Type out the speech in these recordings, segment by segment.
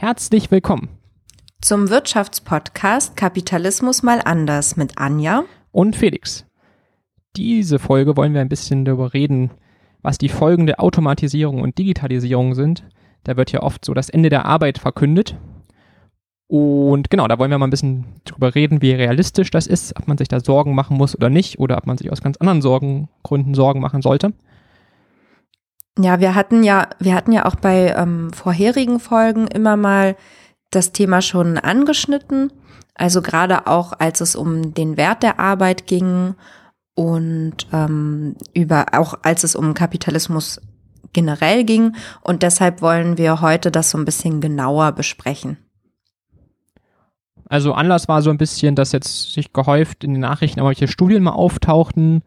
Herzlich willkommen zum Wirtschaftspodcast Kapitalismus mal anders mit Anja und Felix. Diese Folge wollen wir ein bisschen darüber reden, was die Folgen der Automatisierung und Digitalisierung sind. Da wird ja oft so das Ende der Arbeit verkündet. Und genau, da wollen wir mal ein bisschen drüber reden, wie realistisch das ist, ob man sich da Sorgen machen muss oder nicht, oder ob man sich aus ganz anderen Sorgengründen Sorgen machen sollte. Ja, wir hatten ja, wir hatten ja auch bei ähm, vorherigen Folgen immer mal das Thema schon angeschnitten. Also gerade auch, als es um den Wert der Arbeit ging und ähm, über auch als es um Kapitalismus generell ging. Und deshalb wollen wir heute das so ein bisschen genauer besprechen. Also Anlass war so ein bisschen, dass jetzt sich gehäuft in den Nachrichten irgendwelche Studien mal auftauchten.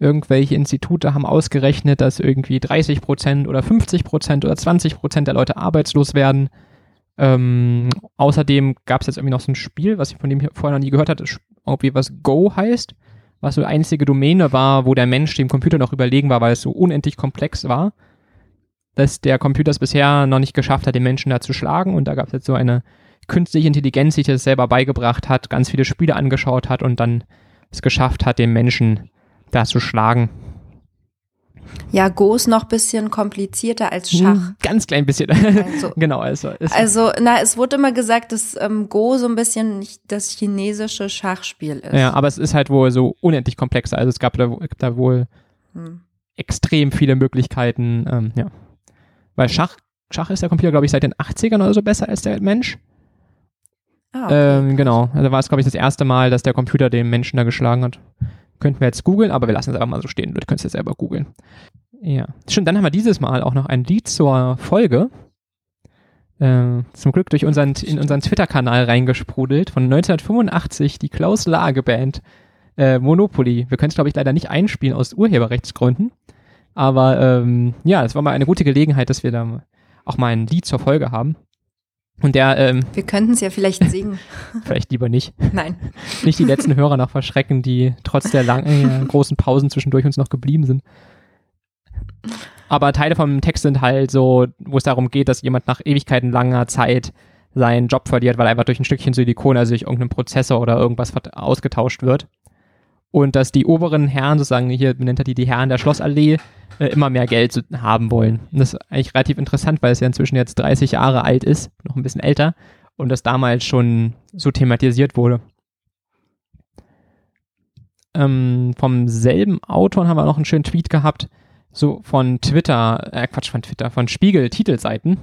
Irgendwelche Institute haben ausgerechnet, dass irgendwie 30 Prozent oder 50 Prozent oder 20 Prozent der Leute arbeitslos werden. Ähm, außerdem gab es jetzt irgendwie noch so ein Spiel, was ich von dem ich vorher noch nie gehört hatte, irgendwie was Go heißt, was so einzige Domäne war, wo der Mensch dem Computer noch überlegen war, weil es so unendlich komplex war, dass der Computer es bisher noch nicht geschafft hat, den Menschen da zu schlagen. Und da gab es jetzt so eine künstliche Intelligenz, die sich das selber beigebracht hat, ganz viele Spiele angeschaut hat und dann es geschafft hat, den Menschen da zu schlagen. Ja, Go ist noch ein bisschen komplizierter als Schach. Ein ganz klein bisschen. Also, genau, also. Also, na, es wurde immer gesagt, dass ähm, Go so ein bisschen das chinesische Schachspiel ist. Ja, aber es ist halt wohl so unendlich komplexer. Also es gab da, da wohl hm. extrem viele Möglichkeiten, ähm, ja. Weil Schach, Schach ist der Computer, glaube ich, seit den 80ern oder so besser als der Mensch. Ah, okay. ähm, genau. Also war es, glaube ich, das erste Mal, dass der Computer den Menschen da geschlagen hat. Könnten wir jetzt googeln, aber wir lassen es einfach mal so stehen. Du könntest jetzt selber googeln. Ja. Stimmt, dann haben wir dieses Mal auch noch ein Lied zur Folge. Äh, zum Glück durch unseren, in unseren Twitter-Kanal reingesprudelt. Von 1985, die Klaus Lage Band äh, Monopoly. Wir können es, glaube ich, leider nicht einspielen aus Urheberrechtsgründen. Aber ähm, ja, es war mal eine gute Gelegenheit, dass wir da auch mal ein Lied zur Folge haben. Und der, ähm, Wir könnten es ja vielleicht singen. vielleicht lieber nicht. Nein. Nicht die letzten Hörer noch verschrecken, die trotz der langen, äh, großen Pausen zwischendurch uns noch geblieben sind. Aber Teile vom Text sind halt so, wo es darum geht, dass jemand nach Ewigkeiten langer Zeit seinen Job verliert, weil einfach durch ein Stückchen Silikon, also durch irgendeinen Prozessor oder irgendwas ausgetauscht wird. Und dass die oberen Herren, sozusagen, hier nennt er die die Herren der Schlossallee, äh, immer mehr Geld haben wollen. Und das ist eigentlich relativ interessant, weil es ja inzwischen jetzt 30 Jahre alt ist, noch ein bisschen älter, und das damals schon so thematisiert wurde. Ähm, vom selben Autor haben wir noch einen schönen Tweet gehabt, so von Twitter, äh Quatsch, von Twitter, von Spiegel-Titelseiten.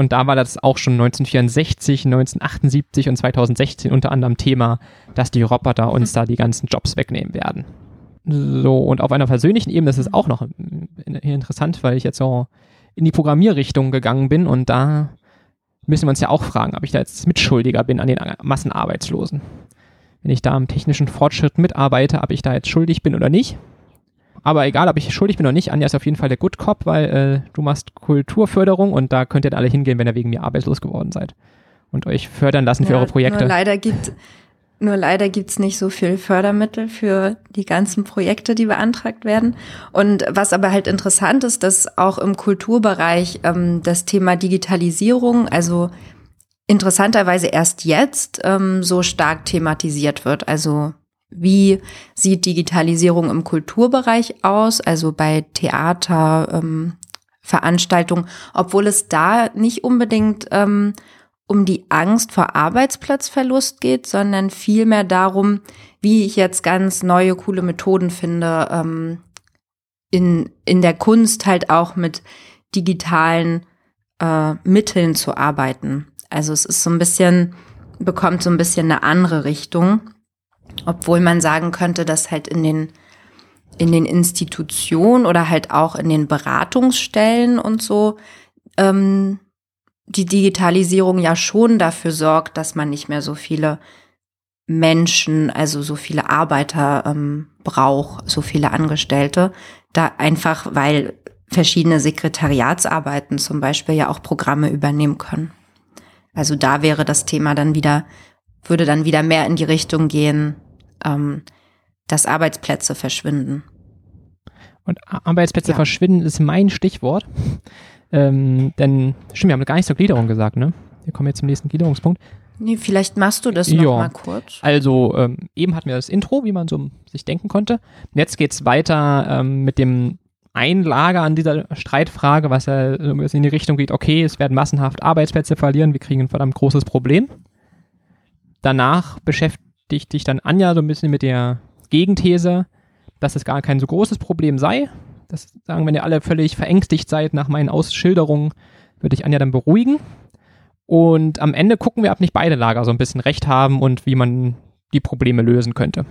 Und da war das auch schon 1964, 1978 und 2016 unter anderem Thema, dass die Roboter uns da die ganzen Jobs wegnehmen werden. So, und auf einer persönlichen Ebene ist es auch noch interessant, weil ich jetzt so in die Programmierrichtung gegangen bin und da müssen wir uns ja auch fragen, ob ich da jetzt Mitschuldiger bin an den Massenarbeitslosen. Wenn ich da am technischen Fortschritt mitarbeite, ob ich da jetzt schuldig bin oder nicht. Aber egal, ob ich schuldig bin oder nicht, Anja ist auf jeden Fall der Good Cop, weil äh, du machst Kulturförderung und da könnt ihr alle hingehen, wenn ihr wegen mir arbeitslos geworden seid und euch fördern lassen für eure Projekte. Nur leider gibt nur leider gibt's nicht so viel Fördermittel für die ganzen Projekte, die beantragt werden. Und was aber halt interessant ist, dass auch im Kulturbereich ähm, das Thema Digitalisierung, also interessanterweise erst jetzt ähm, so stark thematisiert wird. Also wie sieht Digitalisierung im Kulturbereich aus, also bei Theater, ähm, Veranstaltungen, obwohl es da nicht unbedingt ähm, um die Angst vor Arbeitsplatzverlust geht, sondern vielmehr darum, wie ich jetzt ganz neue, coole Methoden finde, ähm, in, in der Kunst halt auch mit digitalen äh, Mitteln zu arbeiten. Also es ist so ein bisschen, bekommt so ein bisschen eine andere Richtung, obwohl man sagen könnte, dass halt in den in den Institutionen oder halt auch in den Beratungsstellen und so ähm, die Digitalisierung ja schon dafür sorgt, dass man nicht mehr so viele Menschen, also so viele Arbeiter ähm, braucht, so viele Angestellte. Da einfach, weil verschiedene Sekretariatsarbeiten zum Beispiel ja auch Programme übernehmen können. Also da wäre das Thema dann wieder, würde dann wieder mehr in die Richtung gehen, ähm, dass Arbeitsplätze verschwinden. Und Arbeitsplätze ja. verschwinden ist mein Stichwort. Ähm, denn, stimmt, wir haben gar nicht zur Gliederung gesagt, ne? wir kommen jetzt zum nächsten Gliederungspunkt. Nee, vielleicht machst du das noch Ja. mal kurz. Also ähm, eben hatten wir das Intro, wie man so sich denken konnte. Jetzt geht's weiter ähm, mit dem Einlager an dieser Streitfrage, was ja in die Richtung geht, okay, es werden massenhaft Arbeitsplätze verlieren, wir kriegen ein verdammt großes Problem. Danach beschäftigt sich dann Anja so ein bisschen mit der Gegenthese, dass es gar kein so großes Problem sei. Das sagen, wenn ihr alle völlig verängstigt seid nach meinen Ausschilderungen, würde ich Anja dann beruhigen. Und am Ende gucken wir, ob nicht beide Lager so ein bisschen recht haben und wie man die Probleme lösen könnte.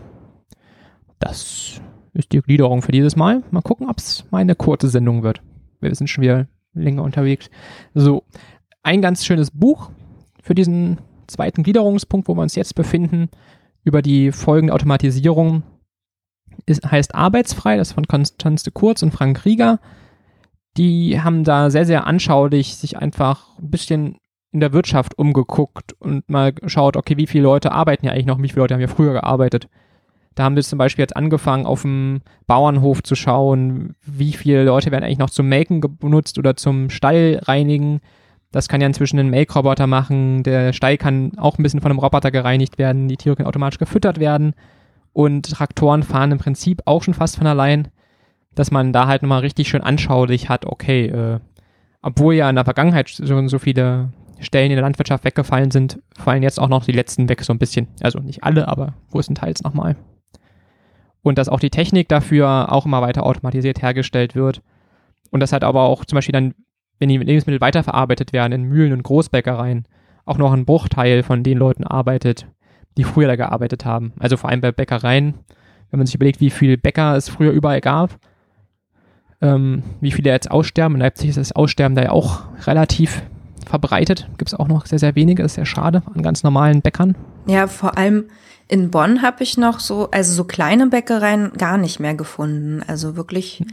Das ist die Gliederung für dieses Mal. Mal gucken, ob es mal eine kurze Sendung wird. Wir sind schon wieder länger unterwegs. So, ein ganz schönes Buch für diesen zweiten Gliederungspunkt, wo wir uns jetzt befinden, über die folgende Automatisierung, ist, heißt Arbeitsfrei, das ist von Konstanze Kurz und Frank Rieger. Die haben da sehr, sehr anschaulich sich einfach ein bisschen in der Wirtschaft umgeguckt und mal geschaut, okay, wie viele Leute arbeiten ja eigentlich noch, wie viele Leute haben ja früher gearbeitet. Da haben wir zum Beispiel jetzt angefangen, auf dem Bauernhof zu schauen, wie viele Leute werden eigentlich noch zum Melken benutzt oder zum Stall reinigen. Das kann ja inzwischen ein Melkroboter machen. Der Stall kann auch ein bisschen von einem Roboter gereinigt werden. Die Tiere können automatisch gefüttert werden. Und Traktoren fahren im Prinzip auch schon fast von allein, dass man da halt nochmal richtig schön anschaulich hat, okay, äh, obwohl ja in der Vergangenheit schon so viele Stellen in der Landwirtschaft weggefallen sind, fallen jetzt auch noch die letzten weg so ein bisschen. Also nicht alle, aber größtenteils nochmal. Und dass auch die Technik dafür auch immer weiter automatisiert hergestellt wird. Und das halt aber auch zum Beispiel dann, wenn die Lebensmittel weiterverarbeitet werden in Mühlen und Großbäckereien, auch noch ein Bruchteil von den Leuten arbeitet, die früher da gearbeitet haben. Also vor allem bei Bäckereien, wenn man sich überlegt, wie viele Bäcker es früher überall gab, ähm, wie viele jetzt aussterben. In Leipzig ist das Aussterben da ja auch relativ verbreitet. Gibt es auch noch sehr, sehr wenige. ist sehr schade an ganz normalen Bäckern. Ja, vor allem in Bonn habe ich noch so, also so kleine Bäckereien gar nicht mehr gefunden. Also wirklich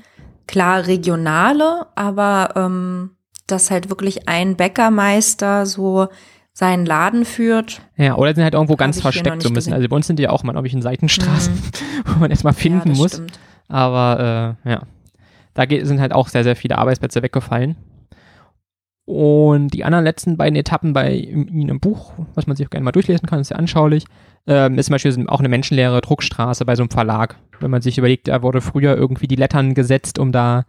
klar regionale, aber ähm, dass halt wirklich ein Bäckermeister so seinen Laden führt. Ja, oder sind halt irgendwo ganz versteckt so ein bisschen. Also bei uns sind die ja auch mal, glaube ich, in Seitenstraßen, Mhm. wo man erstmal finden ja, muss. Stimmt. Aber äh, ja, da geht, sind halt auch sehr, sehr viele Arbeitsplätze weggefallen. Und die anderen letzten beiden Etappen bei Ihnen im Buch, was man sich auch gerne mal durchlesen kann, ist sehr anschaulich, ähm, ist zum Beispiel auch eine menschenleere Druckstraße bei so einem Verlag. Wenn man sich überlegt, da wurde früher irgendwie die Lettern gesetzt, um da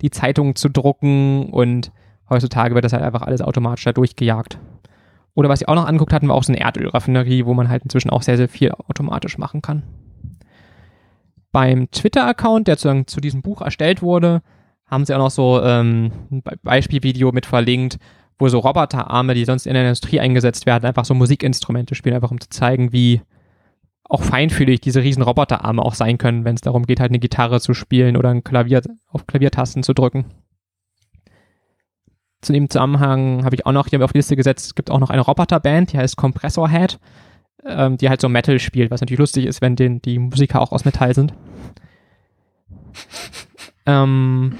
die Zeitungen zu drucken und heutzutage wird das halt einfach alles automatisch da durchgejagt. Oder was ich auch noch angeguckt hatten, war auch so eine Erdölraffinerie, wo man halt inzwischen auch sehr, sehr viel automatisch machen kann. Beim Twitter-Account, der zu, zu diesem Buch erstellt wurde, haben sie auch noch so ähm, ein Be- Beispielvideo mit verlinkt, wo so Roboterarme, die sonst in der Industrie eingesetzt werden, einfach so Musikinstrumente spielen, einfach um zu zeigen, wie auch feinfühlig diese riesen Roboterarme auch sein können, wenn es darum geht, halt eine Gitarre zu spielen oder ein Klavier auf Klaviertasten zu drücken. Zu dem Zusammenhang habe ich auch noch hier auf die Liste gesetzt, es gibt auch noch eine Roboterband, die heißt Compressor Head, ähm, die halt so Metal spielt, was natürlich lustig ist, wenn den, die Musiker auch aus Metall sind. Ähm,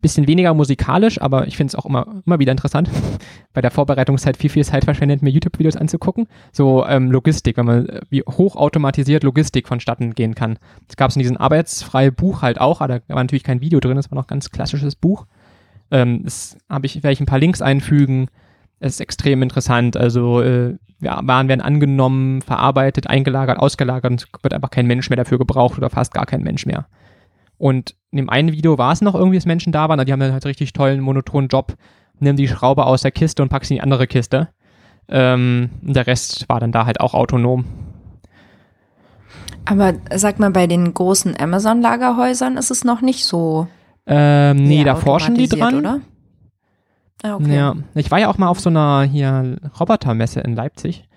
bisschen weniger musikalisch, aber ich finde es auch immer, immer wieder interessant, bei der Vorbereitungszeit viel, viel Zeit verschwendet, mir YouTube-Videos anzugucken. So ähm, Logistik, wenn man, äh, wie hochautomatisiert Logistik vonstatten gehen kann. Das gab es in diesem arbeitsfreien Buch halt auch, aber da war natürlich kein Video drin, das war noch ein ganz klassisches Buch. Ähm, das habe ich, werde ich ein paar Links einfügen. Es ist extrem interessant. Also äh, ja, Waren werden angenommen, verarbeitet, eingelagert, ausgelagert und wird einfach kein Mensch mehr dafür gebraucht oder fast gar kein Mensch mehr. Und in dem einen Video war es noch irgendwie, dass Menschen da waren, aber die haben dann halt richtig tollen, monotonen Job, nehmen die Schraube aus der Kiste und packen sie in die andere Kiste. Ähm, und der Rest war dann da halt auch autonom. Aber sag mal, bei den großen Amazon-Lagerhäusern ist es noch nicht so. Ähm, nee, da forschen die dran. Oder? Ah, okay. Ja, ich war ja auch mal auf so einer hier Robotermesse in Leipzig.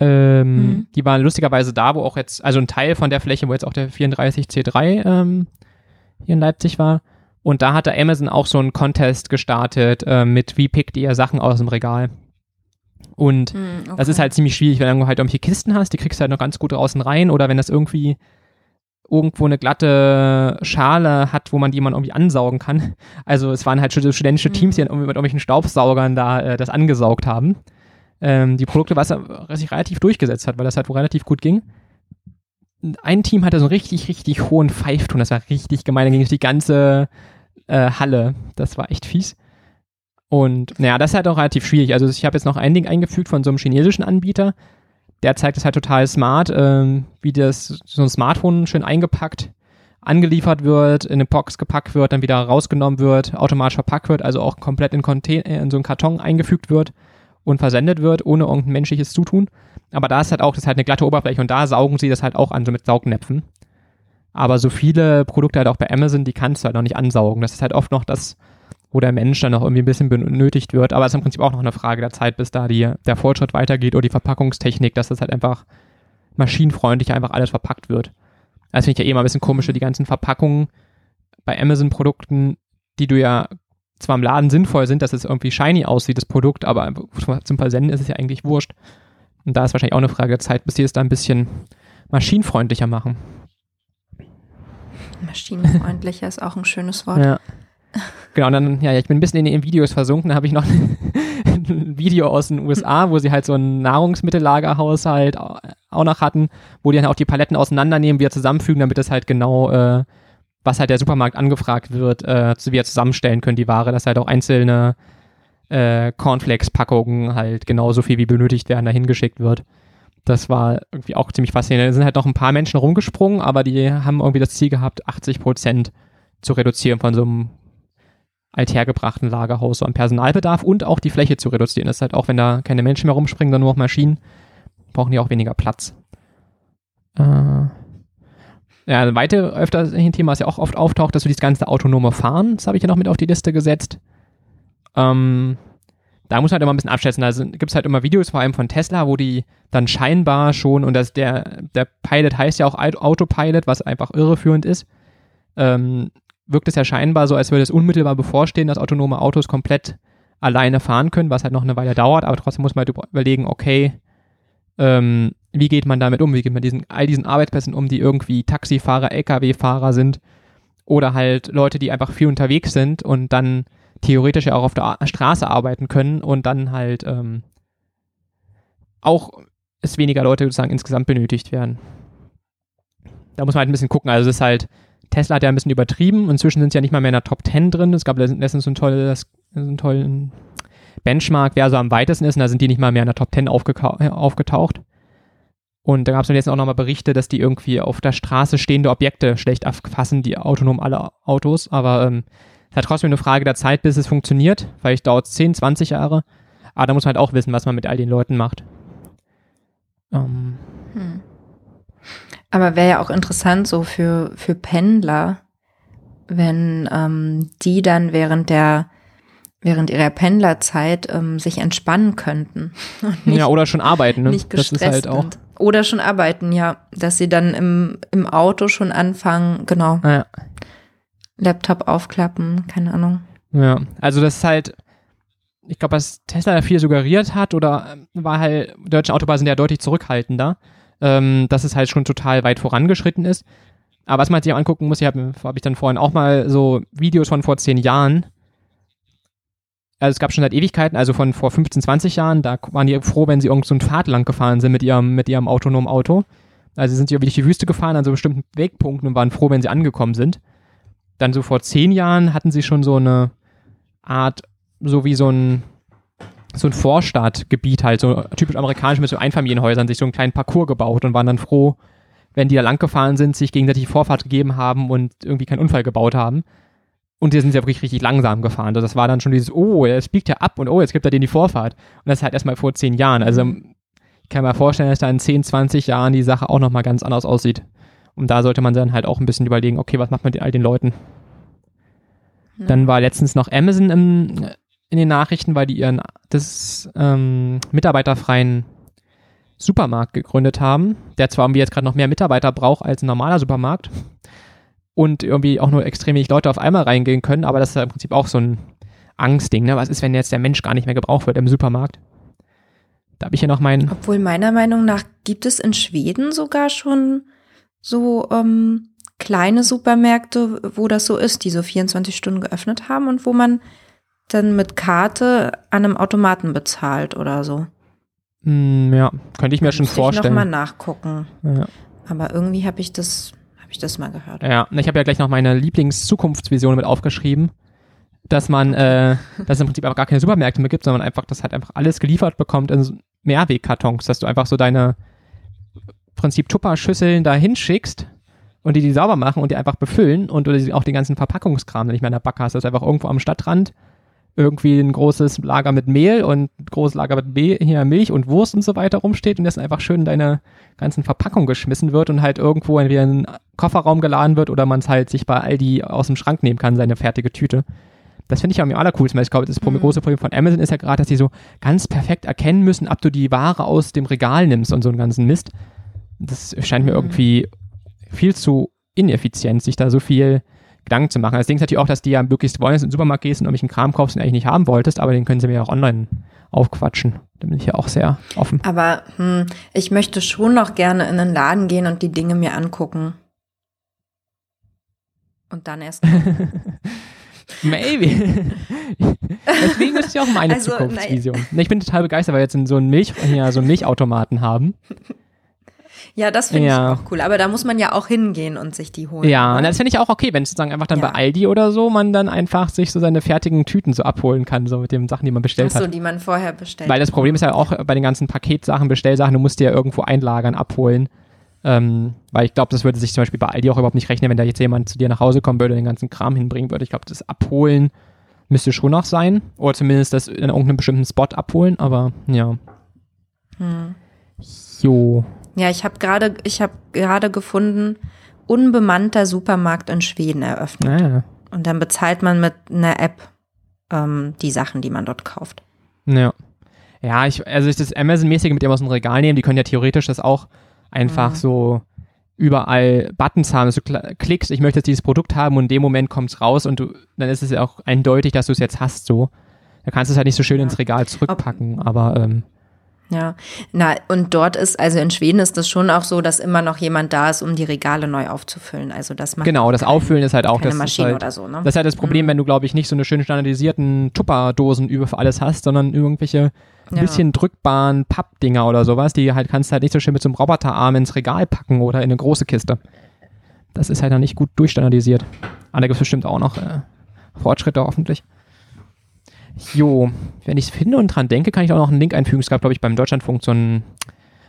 Ähm, Mhm. Die waren lustigerweise da, wo auch jetzt, also ein Teil von der Fläche, wo jetzt auch der 34C3 ähm, hier in Leipzig war. Und da hatte Amazon auch so einen Contest gestartet äh, mit, wie pickt ihr Sachen aus dem Regal. Und Hm, okay. das ist halt ziemlich schwierig, wenn du halt irgendwelche Kisten hast, die kriegst du halt noch ganz gut draußen rein oder wenn das irgendwie irgendwo eine glatte Schale hat, wo man man irgendwie ansaugen kann. Also es waren halt stud- studentische Mhm. Teams, die dann irgendwie mit irgendwelchen Staubsaugern da äh, das angesaugt haben. Ähm, die Produkte, was, was sich relativ durchgesetzt hat, weil das halt wohl relativ gut ging. Ein Team hatte so einen richtig, richtig hohen Pfeifton, das war richtig gemein, da ging durch die ganze äh, Halle. Das war echt fies. Und naja, das ist halt auch relativ schwierig. Also ich habe jetzt noch ein Ding eingefügt von so einem chinesischen Anbieter. Der zeigt es halt total smart, ähm, wie das so ein Smartphone schön eingepackt angeliefert wird, in eine Box gepackt wird, dann wieder rausgenommen wird, automatisch verpackt wird, also auch komplett in, Container, in so einen Karton eingefügt wird und versendet wird, ohne irgendein menschliches Zutun. Aber da ist halt auch, das ist halt eine glatte Oberfläche und da saugen sie das halt auch an, so mit Saugnäpfen. Aber so viele Produkte halt auch bei Amazon, die kannst du halt noch nicht ansaugen. Das ist halt oft noch das, wo der Mensch dann noch irgendwie ein bisschen benötigt wird. Aber es ist im Prinzip auch noch eine Frage der Zeit, bis da die, der Fortschritt weitergeht oder die Verpackungstechnik, dass das halt einfach maschinenfreundlich einfach alles verpackt wird. Das finde ich ja eh mal ein bisschen komisch, die ganzen Verpackungen bei Amazon-Produkten, die du ja zwar im Laden sinnvoll sind, dass es irgendwie shiny aussieht, das Produkt, aber zum Versenden ist es ja eigentlich wurscht. Und da ist wahrscheinlich auch eine Frage der Zeit, bis die es da ein bisschen maschinenfreundlicher machen. Maschinenfreundlicher ist auch ein schönes Wort. Ja. Genau, und dann, ja, ich bin ein bisschen in den Videos versunken, da habe ich noch ein Video aus den USA, wo sie halt so ein Nahrungsmittellagerhaushalt auch noch hatten, wo die dann auch die Paletten auseinandernehmen, wieder zusammenfügen, damit es halt genau, äh, was halt der Supermarkt angefragt wird, äh, wieder zusammenstellen können, die Ware, dass halt auch einzelne äh, Cornflakes-Packungen halt genauso viel wie benötigt werden, dahin geschickt wird. Das war irgendwie auch ziemlich faszinierend. Da sind halt noch ein paar Menschen rumgesprungen, aber die haben irgendwie das Ziel gehabt, 80 Prozent zu reduzieren von so einem althergebrachten Lagerhaus so an Personalbedarf und auch die Fläche zu reduzieren. Das ist halt auch, wenn da keine Menschen mehr rumspringen, sondern nur noch Maschinen, brauchen die auch weniger Platz. Äh, ja, ein weiteres öfter ein Thema, was ja auch oft auftaucht, dass so dieses ganze autonome Fahren, das habe ich ja noch mit auf die Liste gesetzt. Ähm, da muss man halt immer ein bisschen abschätzen. Da gibt es halt immer Videos, vor allem von Tesla, wo die dann scheinbar schon, und das, der, der Pilot heißt ja auch Autopilot, was einfach irreführend ist, ähm, wirkt es ja scheinbar so, als würde es unmittelbar bevorstehen, dass autonome Autos komplett alleine fahren können, was halt noch eine Weile dauert, aber trotzdem muss man halt überlegen, okay, ähm, wie geht man damit um? Wie geht man diesen, all diesen Arbeitsplätzen um, die irgendwie Taxifahrer, Lkw-Fahrer sind oder halt Leute, die einfach viel unterwegs sind und dann theoretisch ja auch auf der Straße arbeiten können und dann halt ähm, auch es weniger Leute sozusagen insgesamt benötigt werden. Da muss man halt ein bisschen gucken. Also es ist halt, Tesla hat ja ein bisschen übertrieben. Inzwischen sind sie ja nicht mal mehr in der Top 10 drin. Es gab letztens so ein tolles, so einen tollen Benchmark, wer so am weitesten ist. Und da sind die nicht mal mehr in der Top 10 aufgetaucht. Und da gab es jetzt auch nochmal Berichte, dass die irgendwie auf der Straße stehende Objekte schlecht erfassen, die autonom alle Autos. Aber ähm, es halt trotzdem eine Frage der Zeit, bis es funktioniert. Vielleicht dauert es 10, 20 Jahre. Aber da muss man halt auch wissen, was man mit all den Leuten macht. Ähm. Hm. Aber wäre ja auch interessant so für, für Pendler, wenn ähm, die dann während der während ihrer Pendlerzeit ähm, sich entspannen könnten. Nicht, ja, oder schon arbeiten, ne? Nicht gestresst das ist halt auch. Sind. Oder schon arbeiten, ja. Dass sie dann im, im Auto schon anfangen, genau. Ja. Laptop aufklappen, keine Ahnung. Ja, also das ist halt, ich glaube, was Tesla da viel suggeriert hat, oder ähm, war halt, deutsche Autobahnen sind ja deutlich zurückhaltender ähm, dass es halt schon total weit vorangeschritten ist. Aber was man sich auch angucken muss, ich habe hab ich dann vorhin auch mal so Videos von vor zehn Jahren. Also es gab schon seit Ewigkeiten, also von vor 15, 20 Jahren, da waren die froh, wenn sie irgend so einen Pfad lang gefahren sind mit ihrem, mit ihrem autonomen Auto. Also sind sie durch die Wüste gefahren an so bestimmten Wegpunkten und waren froh, wenn sie angekommen sind. Dann so vor zehn Jahren hatten sie schon so eine Art, so wie so ein so ein Vorstadtgebiet halt, so typisch amerikanisch mit so Einfamilienhäusern, sich so einen kleinen Parcours gebaut und waren dann froh, wenn die da lang gefahren sind, sich gegenseitig Vorfahrt gegeben haben und irgendwie keinen Unfall gebaut haben. Und die sind ja wirklich richtig langsam gefahren. Also das war dann schon dieses, oh, es biegt ja ab und oh, jetzt gibt er denen die Vorfahrt. Und das ist halt erstmal vor zehn Jahren. Also ich kann mir vorstellen, dass da in 10, 20 Jahren die Sache auch nochmal ganz anders aussieht. Und da sollte man dann halt auch ein bisschen überlegen, okay, was macht man mit all den Leuten? Dann war letztens noch Amazon im, in den Nachrichten, weil die ihren das ähm, mitarbeiterfreien Supermarkt gegründet haben, der zwar irgendwie jetzt gerade noch mehr Mitarbeiter braucht als ein normaler Supermarkt und irgendwie auch nur extrem wenig Leute auf einmal reingehen können, aber das ist ja im Prinzip auch so ein Angstding. Ne? Was ist, wenn jetzt der Mensch gar nicht mehr gebraucht wird im Supermarkt? Da habe ich ja noch meinen. Obwohl meiner Meinung nach gibt es in Schweden sogar schon so ähm, kleine Supermärkte, wo das so ist, die so 24 Stunden geöffnet haben und wo man dann mit Karte an einem Automaten bezahlt oder so. Mm, ja, könnte ich mir schon vorstellen. Ich noch mal nachgucken. Ja. Aber irgendwie habe ich das habe ich das mal gehört. Ja, ich habe ja gleich noch meine Lieblings-Zukunftsvision mit aufgeschrieben. dass man, äh, dass es im Prinzip einfach gar keine Supermärkte mehr gibt, sondern einfach, dass halt einfach alles geliefert bekommt in Mehrwegkartons, dass du einfach so deine Prinzip Tupper-Schüsseln da hinschickst und die die sauber machen und die einfach befüllen und du auch den ganzen Verpackungskram nicht mehr in der Backe hast, dass einfach irgendwo am Stadtrand irgendwie ein großes Lager mit Mehl und ein großes Lager mit Be hier Milch und Wurst und so weiter rumsteht und das einfach schön in deine ganzen Verpackungen geschmissen wird und halt irgendwo entweder in einen Kofferraum geladen wird oder man es halt sich bei Aldi aus dem Schrank nehmen kann, seine fertige Tüte. Das finde ich am allercoolsten, weil ich glaube, das mhm. große Problem von Amazon ist ja gerade, dass sie so ganz perfekt erkennen müssen, ob du die Ware aus dem Regal nimmst und so einen ganzen Mist. Das scheint mir mhm. irgendwie viel zu ineffizient, sich da so viel Gedanken zu machen. Das Ding ist natürlich auch, dass die ja möglichst wollen, dass du in den Supermarkt gehst und irgendwelchen Kram kaufst, den eigentlich nicht haben wolltest, aber den können sie mir ja auch online aufquatschen. Da bin ich ja auch sehr offen. Aber hm, ich möchte schon noch gerne in den Laden gehen und die Dinge mir angucken. Und dann erst. Maybe. Deswegen ist ja auch meine also, Zukunftsvision. Nein. Ich bin total begeistert, weil wir jetzt so einen Milch, ja, so einen Milchautomaten haben. Ja, das finde ja. ich auch cool. Aber da muss man ja auch hingehen und sich die holen. Ja, und das finde ich auch okay, wenn sozusagen einfach dann ja. bei Aldi oder so man dann einfach sich so seine fertigen Tüten so abholen kann, so mit den Sachen, die man bestellt Ach so, hat. die man vorher bestellt Weil das Problem ist ja auch bei den ganzen Paketsachen, Bestellsachen, du musst die ja irgendwo einlagern, abholen. Ähm, weil ich glaube, das würde sich zum Beispiel bei Aldi auch überhaupt nicht rechnen, wenn da jetzt jemand zu dir nach Hause kommen würde und den ganzen Kram hinbringen würde. Ich glaube, das Abholen müsste schon noch sein. Oder zumindest das in irgendeinem bestimmten Spot abholen, aber ja. Hm. Jo. Ja, ich habe gerade, ich habe gerade gefunden, unbemannter Supermarkt in Schweden eröffnet. Ah. Und dann bezahlt man mit einer App ähm, die Sachen, die man dort kauft. Ja. Ja, ich, also ich das Amazon-mäßige mit dem aus dem Regal nehmen, die können ja theoretisch das auch einfach mhm. so überall Buttons haben, dass du klickst, ich möchte jetzt dieses Produkt haben und in dem Moment kommt es raus und du, dann ist es ja auch eindeutig, dass du es jetzt hast so. Da kannst du es halt nicht so schön ja. ins Regal zurückpacken, Ob, aber ähm, ja, na, und dort ist, also in Schweden ist das schon auch so, dass immer noch jemand da ist, um die Regale neu aufzufüllen. Also das macht Genau, das Auffüllen ist halt auch das. Maschine halt, oder so, ne? Das ist halt das Problem, mhm. wenn du, glaube ich, nicht so eine schön standardisierten Tupperdosen über für alles hast, sondern irgendwelche ein bisschen drückbaren Pappdinger oder sowas, die halt kannst du halt nicht so schön mit so einem Roboterarm ins Regal packen oder in eine große Kiste. Das ist halt noch nicht gut durchstandardisiert. Aber da gibt es bestimmt auch noch äh, Fortschritte hoffentlich. Jo, wenn ich es finde und dran denke, kann ich auch noch einen Link einfügen. Es gab, glaube ich, beim Deutschlandfunk so ein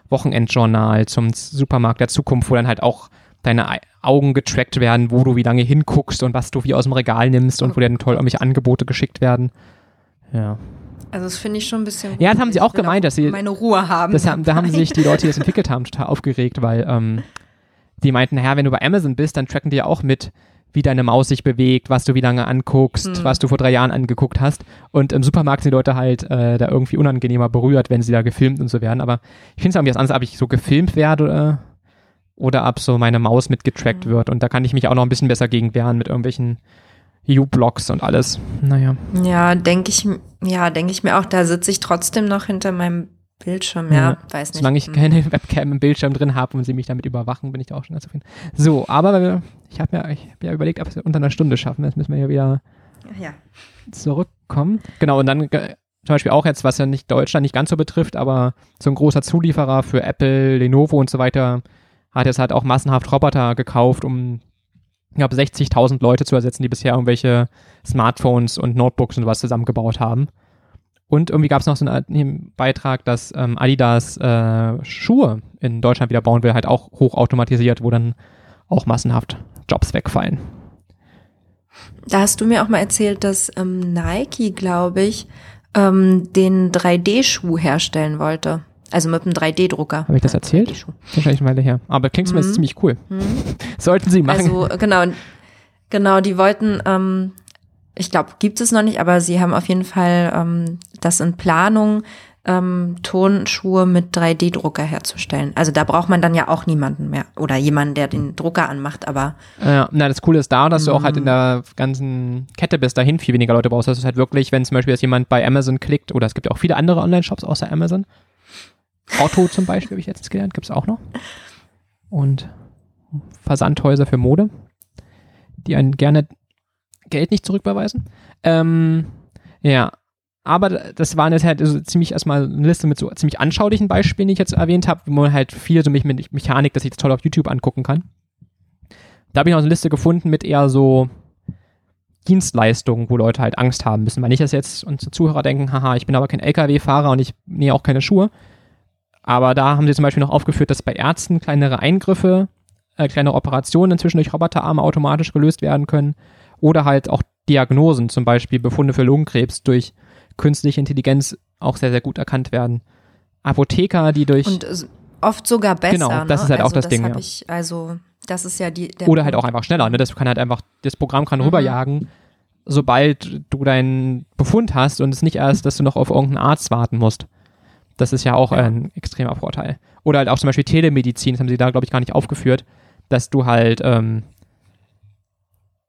Wochenendjournal zum Supermarkt der Zukunft, wo dann halt auch deine Augen getrackt werden, wo du wie lange hinguckst und was du wie aus dem Regal nimmst und wo dir dann toll irgendwelche Angebote geschickt werden. Ja. Also das finde ich schon ein bisschen. Ja, das haben sie auch gemeint, dass sie meine Ruhe haben. Das haben da haben sich die Leute, die das entwickelt haben, total aufgeregt, weil ähm, die meinten, naja, wenn du bei Amazon bist, dann tracken die ja auch mit, wie deine Maus sich bewegt, was du wie lange anguckst, hm. was du vor drei Jahren angeguckt hast. Und im Supermarkt sind die Leute halt äh, da irgendwie unangenehmer berührt, wenn sie da gefilmt und so werden. Aber ich finde es irgendwie was anderes, ob ich so gefilmt werde oder, oder ob so meine Maus mitgetrackt hm. wird. Und da kann ich mich auch noch ein bisschen besser gegen wehren mit irgendwelchen U-Blocks und alles. Naja. Ja, denke ich, ja, denke ich mir auch, da sitze ich trotzdem noch hinter meinem Bildschirm, ja, ja, weiß nicht. Solange ich hm. keine Webcam im Bildschirm drin habe und sie mich damit überwachen, bin ich da auch schon ganz zufrieden. So, aber ich habe mir, ich hab ja überlegt, ob wir es unter einer Stunde schaffen. Jetzt müssen wir ja wieder ja. zurückkommen. Genau, und dann äh, zum Beispiel auch jetzt, was ja nicht Deutschland nicht ganz so betrifft, aber so ein großer Zulieferer für Apple, Lenovo und so weiter hat jetzt halt auch massenhaft Roboter gekauft, um ich glaube, 60.000 Leute zu ersetzen, die bisher irgendwelche Smartphones und Notebooks und was zusammengebaut haben. Und irgendwie gab es noch so einen Beitrag, dass ähm, Adidas äh, Schuhe in Deutschland wieder bauen will, halt auch hochautomatisiert, wo dann auch massenhaft Jobs wegfallen. Da hast du mir auch mal erzählt, dass ähm, Nike, glaube ich, ähm, den 3D-Schuh herstellen wollte. Also mit einem 3D-Drucker. Habe ich das erzählt? Wahrscheinlich eine Weile her. Aber klingt mhm. ziemlich cool. Mhm. Sollten sie machen. Also genau, genau, die wollten, ähm, ich glaube, gibt es noch nicht, aber sie haben auf jeden Fall ähm, das in Planung, ähm, Tonschuhe mit 3D-Drucker herzustellen. Also da braucht man dann ja auch niemanden mehr oder jemanden, der den Drucker anmacht, aber. Ja, na, das Coole ist da, dass du auch halt in der ganzen Kette bis dahin viel weniger Leute brauchst. Das ist halt wirklich, wenn zum Beispiel jetzt jemand bei Amazon klickt, oder es gibt ja auch viele andere Online-Shops außer Amazon, Otto zum Beispiel, habe ich jetzt gelernt, gibt es auch noch. Und Versandhäuser für Mode, die einen gerne Geld nicht zurückbeweisen. Ähm, ja, aber das waren jetzt halt also ziemlich erstmal eine Liste mit so ziemlich anschaulichen Beispielen, die ich jetzt erwähnt habe, wo man halt viel so mich mit Mechanik, dass ich das toll auf YouTube angucken kann. Da habe ich noch eine Liste gefunden mit eher so Dienstleistungen, wo Leute halt Angst haben müssen. Weil nicht, dass jetzt unsere Zuhörer denken, haha, ich bin aber kein LKW-Fahrer und ich nähe auch keine Schuhe. Aber da haben sie zum Beispiel noch aufgeführt, dass bei Ärzten kleinere Eingriffe, äh, kleine Operationen inzwischen durch Roboterarme automatisch gelöst werden können. Oder halt auch Diagnosen, zum Beispiel Befunde für Lungenkrebs durch künstliche Intelligenz auch sehr, sehr gut erkannt werden. Apotheker, die durch. Und oft sogar besser. Genau, das ne? ist halt also auch das, das Ding. Ja. Ich, also, das ist ja die. Oder halt auch einfach schneller. Ne? Das kann halt einfach, das Programm kann mhm. rüberjagen, sobald du deinen Befund hast und es nicht erst, dass du noch auf irgendeinen Arzt warten musst. Das ist ja auch ja. ein extremer Vorteil. Oder halt auch zum Beispiel Telemedizin, das haben sie da, glaube ich, gar nicht aufgeführt, dass du halt ähm,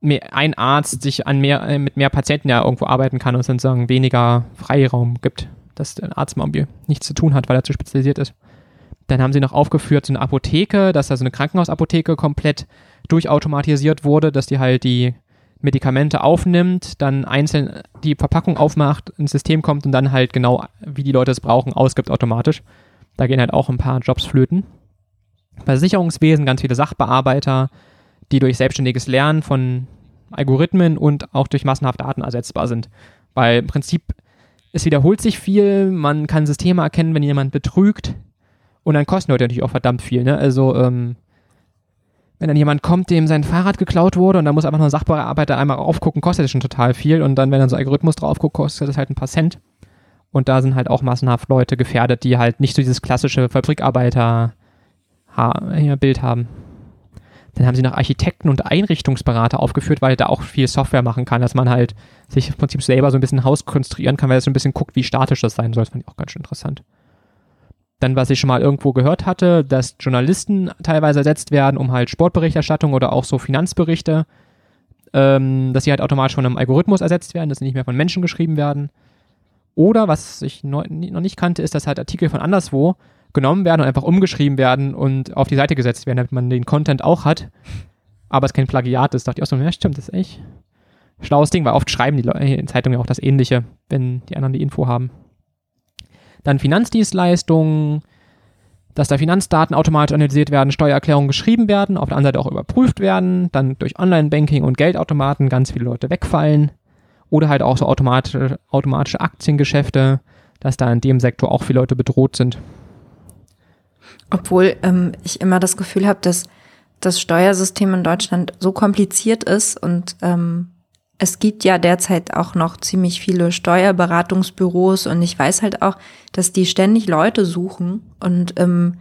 mehr, ein Arzt sich an mehr, äh, mit mehr Patienten ja irgendwo arbeiten kann und sozusagen weniger Freiraum gibt, dass der Arzt mal nichts zu tun hat, weil er zu spezialisiert ist. Dann haben sie noch aufgeführt, so eine Apotheke, dass da so eine Krankenhausapotheke komplett durchautomatisiert wurde, dass die halt die Medikamente aufnimmt, dann einzeln die Verpackung aufmacht, ins System kommt und dann halt genau, wie die Leute es brauchen, ausgibt automatisch. Da gehen halt auch ein paar Jobs flöten. Versicherungswesen, ganz viele Sachbearbeiter, die durch selbstständiges Lernen von Algorithmen und auch durch massenhaft Daten ersetzbar sind. Weil im Prinzip, es wiederholt sich viel, man kann Systeme erkennen, wenn jemand betrügt und dann kosten Leute natürlich auch verdammt viel. Ne? Also, ähm, wenn dann jemand kommt, dem sein Fahrrad geklaut wurde und da muss einfach nur ein Sachbearbeiter einmal aufgucken, kostet das schon total viel und dann, wenn dann so ein Algorithmus drauf guckt, kostet das halt ein paar Cent. Und da sind halt auch massenhaft Leute gefährdet, die halt nicht so dieses klassische Fabrikarbeiter-Bild haben. Dann haben sie noch Architekten und Einrichtungsberater aufgeführt, weil da auch viel Software machen kann, dass man halt sich im Prinzip selber so ein bisschen Haus konstruieren kann, weil das so ein bisschen guckt, wie statisch das sein soll. Das fand ich auch ganz schön interessant. Dann, was ich schon mal irgendwo gehört hatte, dass Journalisten teilweise ersetzt werden, um halt Sportberichterstattung oder auch so Finanzberichte, ähm, dass sie halt automatisch von einem Algorithmus ersetzt werden, dass sie nicht mehr von Menschen geschrieben werden. Oder, was ich noch nicht kannte, ist, dass halt Artikel von anderswo genommen werden und einfach umgeschrieben werden und auf die Seite gesetzt werden, damit man den Content auch hat, aber es kein Plagiat ist. Da dachte ich auch so, ja stimmt, das ist echt schlaues Ding, weil oft schreiben die in Zeitungen ja auch das Ähnliche, wenn die anderen die Info haben. Dann Finanzdienstleistungen, dass da Finanzdaten automatisch analysiert werden, Steuererklärungen geschrieben werden, auf der anderen Seite auch überprüft werden, dann durch Online-Banking und Geldautomaten ganz viele Leute wegfallen oder halt auch so automatische, automatische Aktiengeschäfte, dass da in dem Sektor auch viele Leute bedroht sind. Obwohl ähm, ich immer das Gefühl habe, dass das Steuersystem in Deutschland so kompliziert ist und ähm, es gibt ja derzeit auch noch ziemlich viele Steuerberatungsbüros und ich weiß halt auch, dass die ständig Leute suchen und ähm,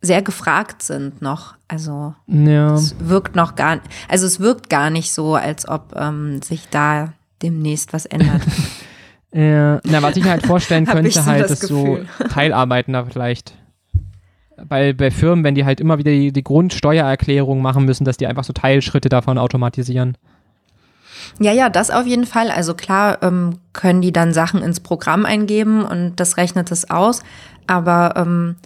sehr gefragt sind noch. Also ja. es wirkt noch gar, also es wirkt gar nicht so, als ob ähm, sich da demnächst was ändert. ja, na, was ich mir halt vorstellen könnte, so halt, dass Gefühl. so Teilarbeitender vielleicht bei, bei Firmen, wenn die halt immer wieder die, die Grundsteuererklärung machen müssen, dass die einfach so Teilschritte davon automatisieren. Ja, ja, das auf jeden Fall. Also klar ähm, können die dann Sachen ins Programm eingeben und das rechnet es aus. Aber ähm,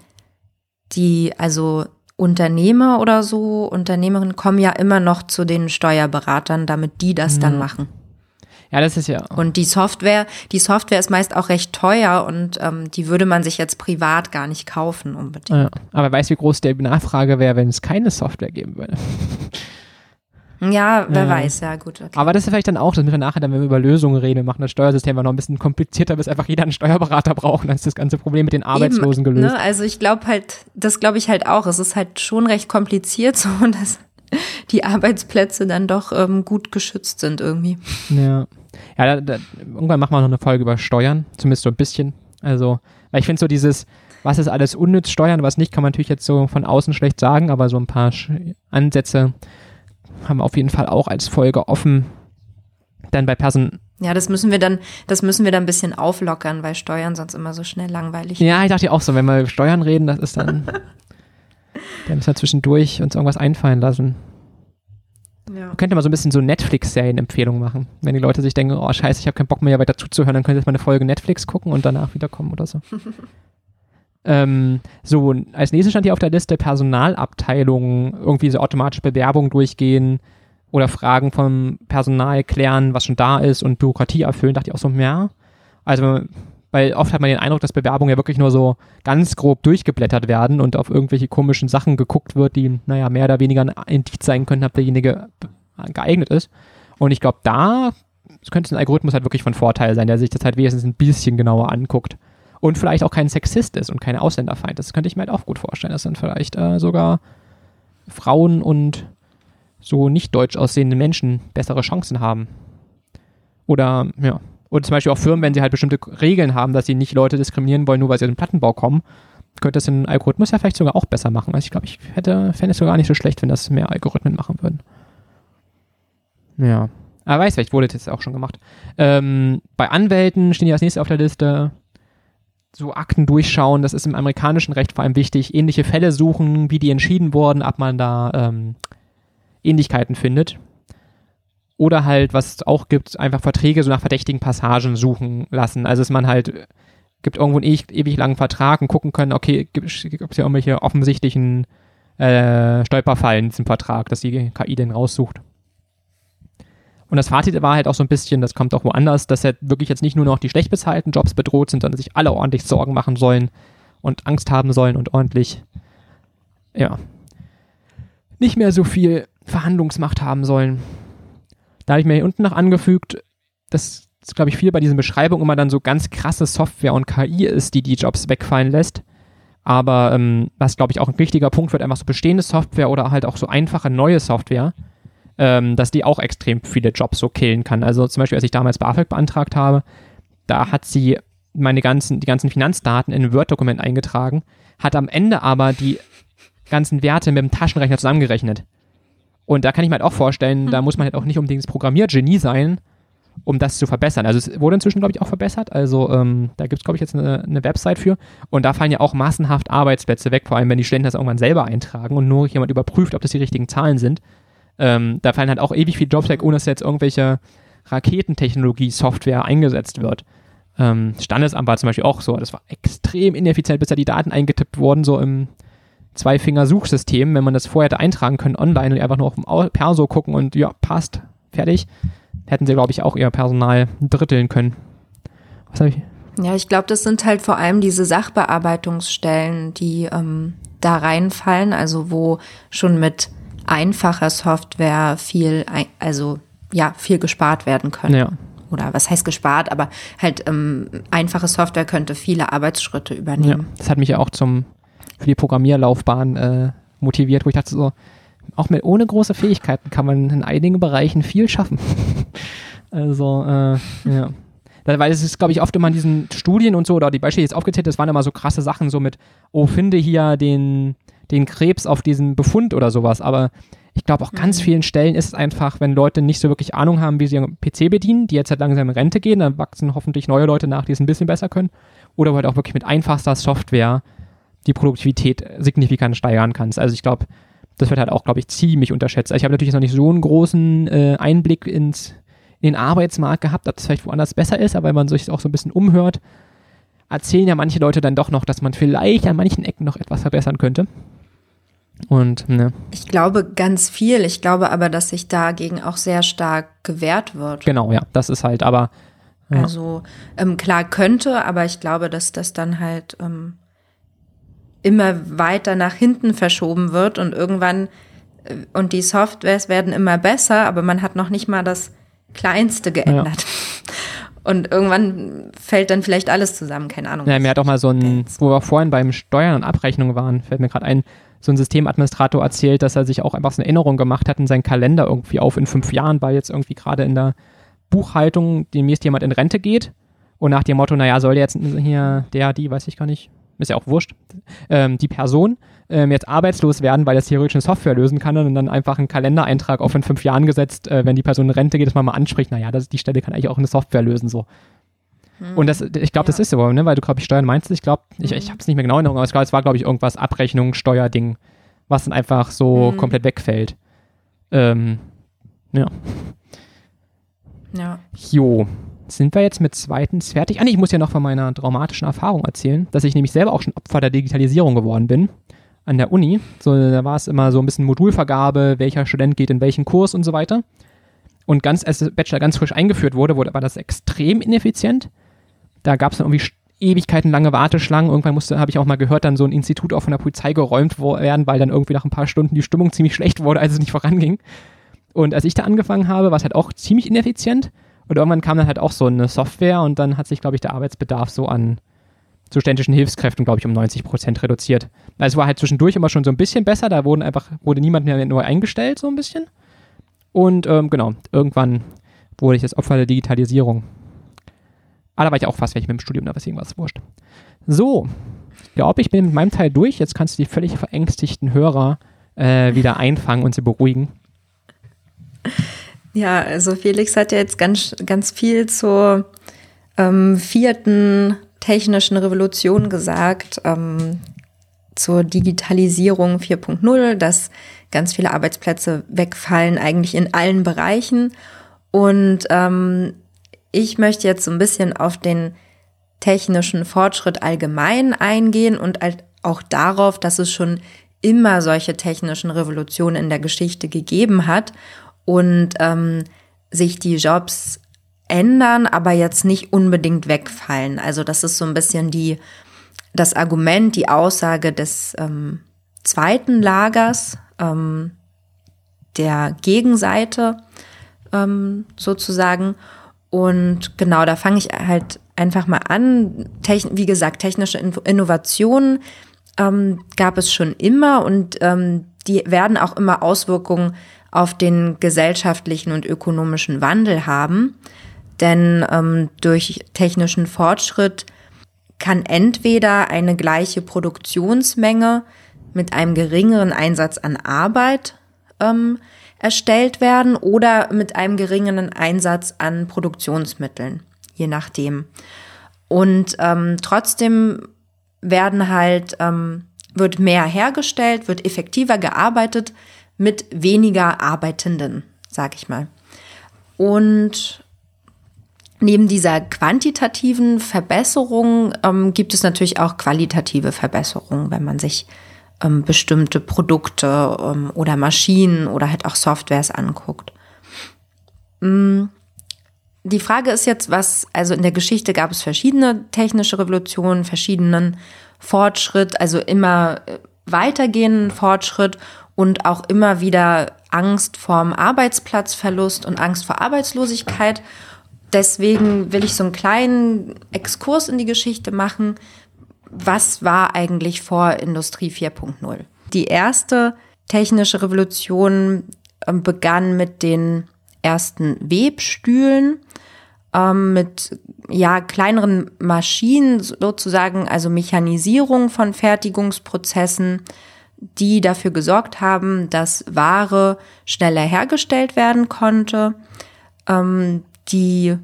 die, also Unternehmer oder so, Unternehmerinnen kommen ja immer noch zu den Steuerberatern, damit die das mhm. dann machen. Ja, das ist ja. Und die Software, die Software ist meist auch recht teuer und ähm, die würde man sich jetzt privat gar nicht kaufen unbedingt. Ja, aber weißt du, wie groß die Nachfrage wäre, wenn es keine Software geben würde? Ja, wer ja. weiß, ja gut. Okay. Aber das ist vielleicht dann auch, dass wir nachher, dann, wenn wir über Lösungen reden, wir machen das Steuersystem noch ein bisschen komplizierter, bis einfach jeder einen Steuerberater braucht. Dann ist das ganze Problem mit den Arbeitslosen Eben, gelöst. Ne? Also ich glaube halt, das glaube ich halt auch. Es ist halt schon recht kompliziert, so dass die Arbeitsplätze dann doch ähm, gut geschützt sind irgendwie. Ja. Ja, da, da, irgendwann machen wir noch eine Folge über Steuern, zumindest so ein bisschen. Also, weil ich finde so dieses, was ist alles unnütz Steuern, was nicht, kann man natürlich jetzt so von außen schlecht sagen, aber so ein paar Ansätze haben wir auf jeden Fall auch als Folge offen. Dann bei Person. Ja, das müssen wir dann, das müssen wir dann ein bisschen auflockern, weil Steuern sonst immer so schnell langweilig. Ja, ich dachte ja auch so, wenn wir über Steuern reden, das ist dann, dann müssen wir zwischendurch uns irgendwas einfallen lassen. Ja. Man könnte mal so ein bisschen so Netflix-Serien-Empfehlungen machen. Wenn die Leute sich denken, oh scheiße, ich habe keinen Bock mehr weiter zuzuhören, dann könnt ihr jetzt mal eine Folge Netflix gucken und danach wiederkommen oder so. ähm, so, als nächstes stand hier auf der Liste Personalabteilungen, irgendwie so automatische Bewerbungen durchgehen oder Fragen vom Personal klären, was schon da ist und Bürokratie erfüllen. Dachte ich auch so, ja. Also weil oft hat man den Eindruck, dass Bewerbungen ja wirklich nur so ganz grob durchgeblättert werden und auf irgendwelche komischen Sachen geguckt wird, die, naja, mehr oder weniger ein Indiz sein können, ob derjenige geeignet ist. Und ich glaube, da könnte ein Algorithmus halt wirklich von Vorteil sein, der sich das halt wenigstens ein bisschen genauer anguckt. Und vielleicht auch kein Sexist ist und kein Ausländerfeind. Das könnte ich mir halt auch gut vorstellen, dass dann vielleicht äh, sogar Frauen und so nicht deutsch aussehende Menschen bessere Chancen haben. Oder, ja. Und zum Beispiel auch Firmen, wenn sie halt bestimmte Regeln haben, dass sie nicht Leute diskriminieren wollen, nur weil sie aus dem Plattenbau kommen, könnte das ein Algorithmus ja vielleicht sogar auch besser machen. Also ich glaube, ich hätte, fände es sogar nicht so schlecht, wenn das mehr Algorithmen machen würden. Ja. Aber weiß, vielleicht wurde das jetzt auch schon gemacht. Ähm, bei Anwälten stehen ja als nächstes auf der Liste so Akten durchschauen, das ist im amerikanischen Recht vor allem wichtig, ähnliche Fälle suchen, wie die entschieden wurden, ob man da ähm, Ähnlichkeiten findet. Oder halt, was es auch gibt, einfach Verträge so nach verdächtigen Passagen suchen lassen. Also dass man halt gibt irgendwo einen ewig, ewig langen Vertrag und gucken können, okay, gibt es hier irgendwelche offensichtlichen äh, Stolperfallen in diesem Vertrag, dass die KI den raussucht. Und das Fazit war halt auch so ein bisschen, das kommt auch woanders, dass halt wirklich jetzt nicht nur noch die schlecht bezahlten Jobs bedroht sind, sondern sich alle ordentlich Sorgen machen sollen und Angst haben sollen und ordentlich, ja, nicht mehr so viel Verhandlungsmacht haben sollen. Da habe ich mir hier unten noch angefügt, dass, glaube ich, viel bei diesen Beschreibungen immer dann so ganz krasse Software und KI ist, die die Jobs wegfallen lässt. Aber ähm, was, glaube ich, auch ein wichtiger Punkt wird, einfach so bestehende Software oder halt auch so einfache neue Software, ähm, dass die auch extrem viele Jobs so killen kann. Also zum Beispiel, als ich damals BAföG beantragt habe, da hat sie meine ganzen, die ganzen Finanzdaten in ein Word-Dokument eingetragen, hat am Ende aber die ganzen Werte mit dem Taschenrechner zusammengerechnet. Und da kann ich mir halt auch vorstellen, mhm. da muss man halt auch nicht unbedingt das Programmiergenie sein, um das zu verbessern. Also es wurde inzwischen, glaube ich, auch verbessert. Also ähm, da gibt es, glaube ich, jetzt eine, eine, Website für. Und da fallen ja auch massenhaft Arbeitsplätze weg, vor allem wenn die Studenten das irgendwann selber eintragen und nur jemand überprüft, ob das die richtigen Zahlen sind. Ähm, da fallen halt auch ewig viele Jobs weg, ohne dass jetzt irgendwelche Raketentechnologie-Software eingesetzt wird. Ähm, Standesamt war zum Beispiel auch so. Das war extrem ineffizient, bis da die Daten eingetippt wurden, so im Zwei-Finger-Suchsystem. Wenn man das vorher hätte eintragen können online und einfach nur auf dem Perso gucken und ja, passt, fertig, hätten sie, glaube ich, auch ihr Personal dritteln können. Was habe ich? Ja, ich glaube, das sind halt vor allem diese Sachbearbeitungsstellen, die ähm, da reinfallen, also wo schon mit einfacher Software viel, also ja, viel gespart werden könnte. Ja. Oder was heißt gespart, aber halt ähm, einfache Software könnte viele Arbeitsschritte übernehmen. Ja, das hat mich ja auch zum für die Programmierlaufbahn äh, motiviert, wo ich dachte so, auch mit ohne große Fähigkeiten kann man in einigen Bereichen viel schaffen. also, äh, ja. Weil es ist, glaube ich, oft immer in diesen Studien und so, oder die Beispiele, die jetzt aufgezählt das waren immer so krasse Sachen, so mit, oh, finde hier den, den Krebs auf diesem Befund oder sowas. Aber ich glaube, auch ganz mhm. vielen Stellen ist es einfach, wenn Leute nicht so wirklich Ahnung haben, wie sie ihren PC bedienen, die jetzt halt langsam in Rente gehen, dann wachsen hoffentlich neue Leute nach, die es ein bisschen besser können. Oder halt auch wirklich mit einfachster Software die Produktivität signifikant steigern kannst. Also ich glaube, das wird halt auch, glaube ich, ziemlich unterschätzt. Also ich habe natürlich noch nicht so einen großen äh, Einblick ins, in den Arbeitsmarkt gehabt, ob das vielleicht woanders besser ist, aber wenn man sich auch so ein bisschen umhört, erzählen ja manche Leute dann doch noch, dass man vielleicht an manchen Ecken noch etwas verbessern könnte. Und ne. Ich glaube ganz viel. Ich glaube aber, dass sich dagegen auch sehr stark gewehrt wird. Genau, ja. Das ist halt aber. Ja. Also ähm, klar könnte, aber ich glaube, dass das dann halt ähm, immer weiter nach hinten verschoben wird und irgendwann äh, und die Softwares werden immer besser, aber man hat noch nicht mal das Kleinste geändert. Ja. Und irgendwann fällt dann vielleicht alles zusammen, keine Ahnung. Ja, mir hat auch mal so ein, wo wir vorhin beim Steuern und Abrechnung waren, fällt mir gerade ein, so ein Systemadministrator erzählt, dass er sich auch einfach so eine Erinnerung gemacht hat in seinen Kalender irgendwie auf in fünf Jahren, weil jetzt irgendwie gerade in der Buchhaltung demnächst jemand in Rente geht und nach dem Motto, naja, soll jetzt hier der, die, weiß ich gar nicht, ist ja auch wurscht, ähm, die Person ähm, jetzt arbeitslos werden, weil das theoretisch eine Software lösen kann und dann einfach einen Kalendereintrag auf in fünf Jahren gesetzt, äh, wenn die Person in Rente geht, dass man mal anspricht, naja, das, die Stelle kann eigentlich auch eine Software lösen, so. Und das, ich glaube, ja. das ist so, ne? weil du, glaube ich, Steuern meinst. Ich glaube, ich, ich habe es nicht mehr genau in Erinnerung, aber ich glaube, es war, glaube ich, irgendwas Abrechnung, Steuerding, was dann einfach so mhm. komplett wegfällt. Ähm, ja. Ja. Jo. Sind wir jetzt mit zweitens fertig? Ah, ich muss ja noch von meiner traumatischen Erfahrung erzählen, dass ich nämlich selber auch schon Opfer der Digitalisierung geworden bin an der Uni. So, da war es immer so ein bisschen Modulvergabe, welcher Student geht in welchen Kurs und so weiter. Und ganz als der Bachelor ganz frisch eingeführt wurde, wurde war das extrem ineffizient da gab es dann irgendwie Ewigkeiten lange Warteschlangen. Irgendwann musste, habe ich auch mal gehört, dann so ein Institut auch von der Polizei geräumt werden, weil dann irgendwie nach ein paar Stunden die Stimmung ziemlich schlecht wurde, als es nicht voranging. Und als ich da angefangen habe, war es halt auch ziemlich ineffizient. Und irgendwann kam dann halt auch so eine Software und dann hat sich, glaube ich, der Arbeitsbedarf so an zu ständischen Hilfskräften, glaube ich, um 90 Prozent reduziert. Also es war halt zwischendurch immer schon so ein bisschen besser, da wurden einfach, wurde niemand mehr neu eingestellt, so ein bisschen. Und ähm, genau, irgendwann wurde ich das Opfer der Digitalisierung. Aber da war ich auch fast weg mit dem Studium, da war es irgendwas wurscht. So, ich glaube, ich bin mit meinem Teil durch. Jetzt kannst du die völlig verängstigten Hörer äh, wieder einfangen und sie beruhigen. Ja, also Felix hat ja jetzt ganz, ganz viel zur ähm, vierten technischen Revolution gesagt, ähm, zur Digitalisierung 4.0, dass ganz viele Arbeitsplätze wegfallen, eigentlich in allen Bereichen. Und ähm, ich möchte jetzt so ein bisschen auf den technischen Fortschritt allgemein eingehen und auch darauf, dass es schon immer solche technischen Revolutionen in der Geschichte gegeben hat und ähm, sich die Jobs ändern, aber jetzt nicht unbedingt wegfallen. Also das ist so ein bisschen die, das Argument, die Aussage des ähm, zweiten Lagers, ähm, der Gegenseite ähm, sozusagen. Und genau, da fange ich halt einfach mal an. Techn wie gesagt, technische Innovationen ähm, gab es schon immer und ähm, die werden auch immer Auswirkungen auf den gesellschaftlichen und ökonomischen Wandel haben. Denn ähm, durch technischen Fortschritt kann entweder eine gleiche Produktionsmenge mit einem geringeren Einsatz an Arbeit ähm, erstellt werden oder mit einem geringeren Einsatz an Produktionsmitteln, je nachdem. Und ähm, trotzdem werden halt, ähm, wird mehr hergestellt, wird effektiver gearbeitet mit weniger Arbeitenden, sag ich mal. Und Neben dieser quantitativen Verbesserung ähm, gibt es natürlich auch qualitative Verbesserungen, wenn man sich ähm, bestimmte Produkte ähm, oder Maschinen oder halt auch Softwares anguckt. Mm, die Frage ist jetzt, was, also in der Geschichte gab es verschiedene technische Revolutionen, verschiedenen Fortschritt, also immer äh, weitergehenden Fortschritt und auch immer wieder Angst vorm Arbeitsplatzverlust und Angst vor Arbeitslosigkeit deswegen will ich so einen kleinen Exkurs in die Geschichte machen. Was war eigentlich vor Industrie 4.0? Die erste technische Revolution ähm, begann mit den ersten Webstühlen, ähm, mit ja kleineren Maschinen sozusagen, also Mechanisierung von Fertigungsprozessen, die dafür gesorgt haben, dass Ware schneller hergestellt werden konnte. Ähm, die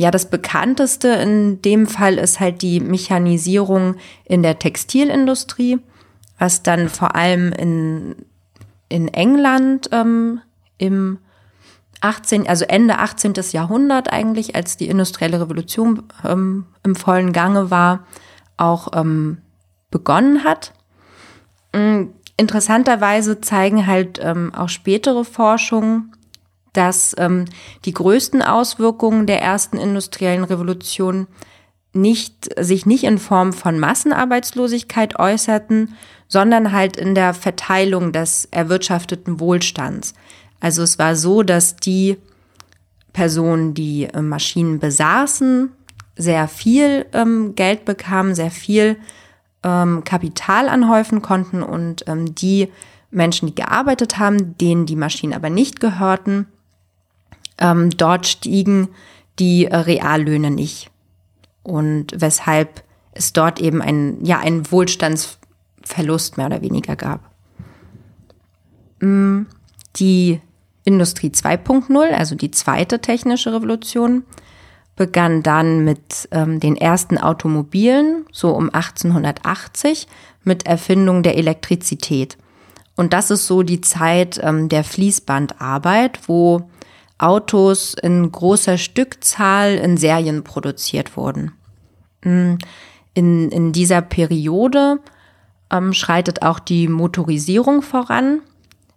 ja, das bekannteste in dem Fall ist halt die Mechanisierung in der Textilindustrie, was dann vor allem in, in England ähm, im 18, also Ende 18. Jahrhundert eigentlich, als die industrielle Revolution ähm, im vollen Gange war, auch ähm, begonnen hat. Ähm, interessanterweise zeigen halt ähm, auch spätere Forschungen, dass ähm, die größten Auswirkungen der ersten industriellen Revolution nicht, sich nicht in Form von Massenarbeitslosigkeit äußerten, sondern halt in der Verteilung des erwirtschafteten Wohlstands. Also es war so, dass die Personen, die äh, Maschinen besaßen, sehr viel ähm, Geld bekamen, sehr viel ähm, Kapital anhäufen konnten und ähm, die Menschen, die gearbeitet haben, denen die Maschinen aber nicht gehörten, ähm, dort stiegen die äh, Reallöhne nicht. Und weshalb es dort eben ein, ja, einen Wohlstandsverlust mehr oder weniger gab. Mm, die Industrie 2.0, also die zweite technische Revolution, begann dann mit ähm, den ersten Automobilen, so um 1880, mit Erfindung der Elektrizität. Und das ist so die Zeit ähm, der Fließbandarbeit, wo Autos in großer Stückzahl in Serien produziert wurden. Mm, in, in dieser Periode ähm, schreitet auch die Motorisierung voran.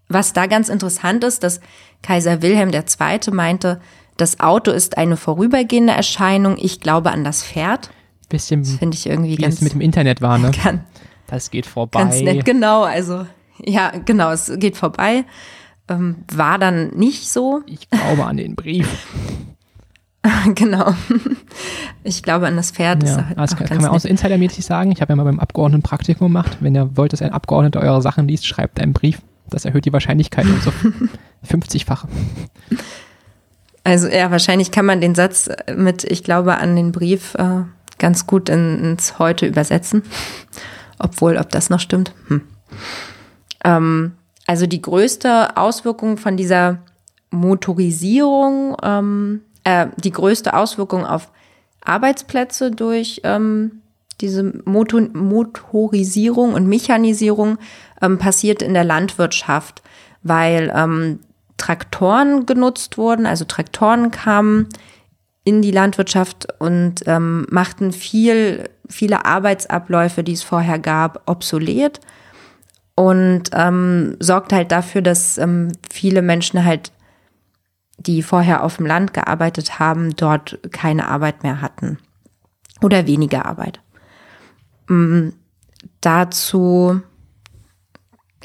Was da ganz interessant ist, dass Kaiser Wilhelm II. meinte, das Auto ist eine vorübergehende Erscheinung, ich glaube an das Pferd. Bisschen, finde ich irgendwie wie ganz. es mit dem Internet war, ne? Kann, das geht vorbei. Ganz nett, genau. Also, ja, genau, es geht vorbei. ähm, war dann nicht so. Ich glaube an den Brief. genau. Ich glaube an das Pferd. Ja, halt das kann, kann man auch so insidermäßig sagen. Ich habe ja mal beim Abgeordneten Praktikum gemacht. Wenn ihr wollt, dass ein Abgeordneter eure Sachen liest, schreibt einen Brief. Das erhöht die Wahrscheinlichkeit um so 50-fache. Also ja, wahrscheinlich kann man den Satz mit, ich glaube an den Brief, äh, ganz gut in, ins Heute übersetzen. Obwohl, ob das noch stimmt. Hm. Ähm, also die größte Auswirkung von dieser Motorisierung, ähm, äh, die größte Auswirkung auf Arbeitsplätze durch ähm, diese Motor Motorisierung und Mechanisierung ähm, passiert in der Landwirtschaft, weil ähm, Traktoren genutzt wurden, also Traktoren kamen in die Landwirtschaft und ähm, machten viel, viele Arbeitsabläufe, die es vorher gab, obsolet und ähm, sorgt halt dafür, dass ähm, viele Menschen halt, die vorher auf dem Land gearbeitet haben, dort keine Arbeit mehr hatten oder weniger Arbeit. Ähm, dazu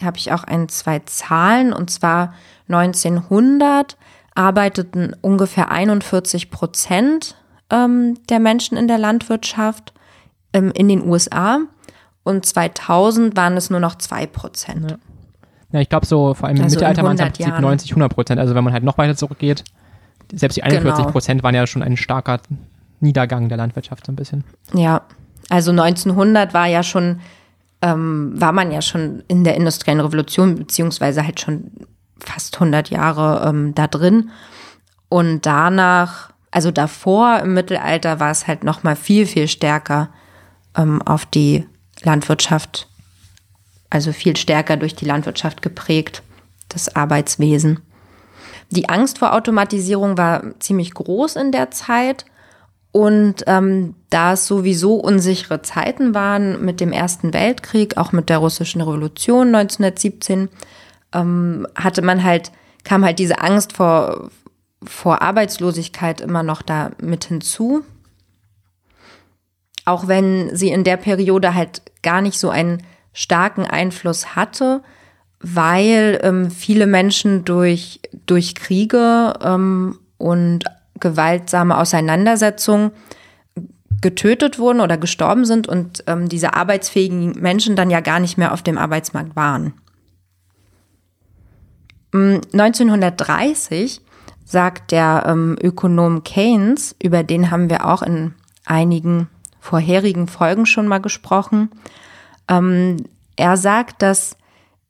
habe ich auch ein, zwei Zahlen und zwar 1900 arbeiteten ungefähr 41 Prozent ähm, der Menschen in der Landwirtschaft ähm, in den USA und 2000 waren es nur noch 2 Prozent. Ja. ja. ich glaube so, vor allem im Also Mittelalter waren es 100 halt Jahren. 90, 100 Prozent. Also wenn man halt noch weiter zurückgeht, selbst die 41 Genau. Prozent waren ja schon ein starker Niedergang der Landwirtschaft so ein bisschen. Ja, also 1900 war ja schon, ähm, war man ja schon in der industriellen Revolution, beziehungsweise halt schon fast 100 Jahre ähm, da drin. Und danach, also davor im Mittelalter war es halt noch mal viel, viel stärker ähm, auf die Landwirtschaft, also viel stärker durch die Landwirtschaft geprägt, das Arbeitswesen. Die Angst vor Automatisierung war ziemlich groß in der Zeit. Und ähm, da es sowieso unsichere Zeiten waren mit dem Ersten Weltkrieg, auch mit der russischen Revolution 1917, ähm, hatte man halt, kam halt diese Angst vor, vor Arbeitslosigkeit immer noch da mit hinzu. Auch wenn sie in der Periode halt gar nicht so einen starken Einfluss hatte, weil ähm, viele Menschen durch, durch Kriege ähm, und gewaltsame Auseinandersetzungen getötet wurden oder gestorben sind und ähm, diese arbeitsfähigen Menschen dann ja gar nicht mehr auf dem Arbeitsmarkt waren. Mm, 1930 sagt der ähm, Ökonom Keynes, über den haben wir auch in einigen vorherigen Folgen schon mal gesprochen, ähm, er sagt, dass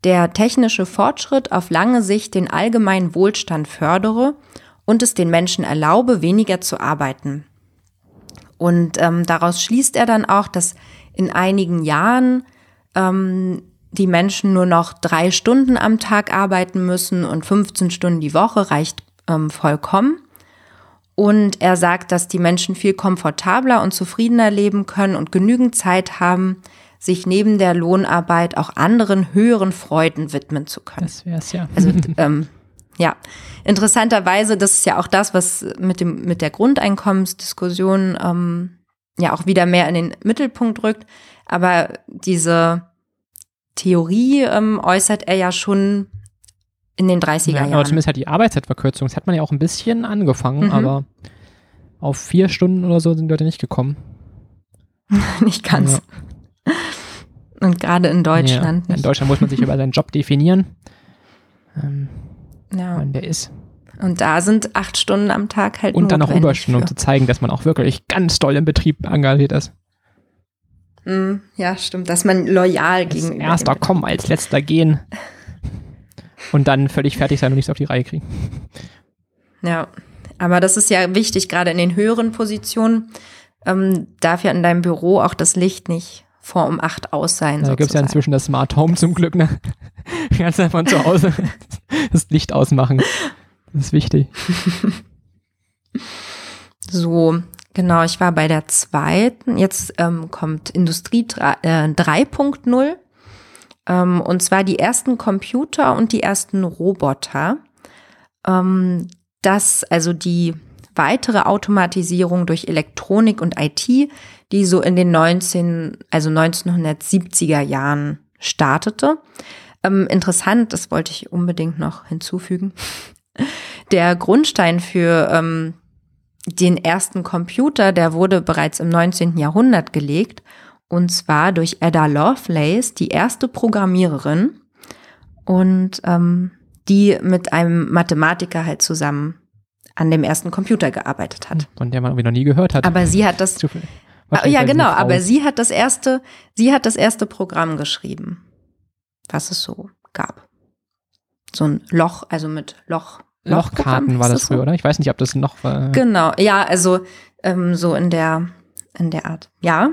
der technische Fortschritt auf lange Sicht den allgemeinen Wohlstand fördere und es den Menschen erlaube, weniger zu arbeiten. Und ähm, daraus schließt er dann auch, dass in einigen Jahren ähm, die Menschen nur noch drei Stunden am Tag arbeiten müssen und 15 Stunden die Woche reicht ähm, vollkommen. Und er sagt, dass die Menschen viel komfortabler und zufriedener leben können und genügend Zeit haben, sich neben der Lohnarbeit auch anderen höheren Freuden widmen zu können. Das wäre es ja. Also ähm, ja, interessanterweise, das ist ja auch das, was mit dem mit der Grundeinkommensdiskussion ähm, ja auch wieder mehr in den Mittelpunkt rückt. Aber diese Theorie ähm, äußert er ja schon in den 30er ja, aber Jahren. zumindest halt die Arbeitszeitverkürzung. Das hat man ja auch ein bisschen angefangen, Mhm. aber auf vier Stunden oder so sind die Leute nicht gekommen. Nicht ganz. Und gerade in Deutschland Ja. In. Deutschland muss man sich über seinen Job definieren, ähm, ja. wann der ist. Und da sind acht Stunden am Tag halt Und dann noch notwendig Überstunden, um zu zeigen, dass man auch wirklich ganz doll im Betrieb engagiert ist. Mm, Ja, stimmt, dass man loyal Als gegenüber erster kommen, als letzter gehen. Und dann völlig fertig sein und nichts auf die Reihe kriegen. Ja, aber das ist ja wichtig, gerade in den höheren Positionen ähm, darf ja in deinem Büro auch das Licht nicht vor um acht aus sein. Da gibt es ja inzwischen das Smart Home zum Glück, ne? Du kannst einfach von zu Hause das Licht ausmachen. Das ist wichtig. So, genau, ich war bei der zweiten. Jetzt ähm, kommt Industrie drei- äh, 3.0. Ähm, und zwar die ersten Computer und die ersten Roboter. Ähm, das, also die weitere Automatisierung durch Elektronik und IT, die so in den 19, also 1970er Jahren startete. Ähm, interessant, das wollte ich unbedingt noch hinzufügen. Der Grundstein für ähm, den ersten Computer, der wurde bereits im 19. Jahrhundert gelegt, und zwar durch Ada Lovelace, die erste Programmiererin, und ähm, die mit einem Mathematiker halt zusammen an dem ersten Computer gearbeitet hat. Von der man irgendwie noch nie gehört hat. Aber sie hat das. Ja, genau, aber sie hat das erste, sie hat das erste Programm geschrieben, was es so gab. So ein Loch, also mit Loch. Lochkarten war das, früher, so? oder? Ich weiß nicht, ob das noch war. Genau, ja, also ähm, so in der, in der Art. Ja.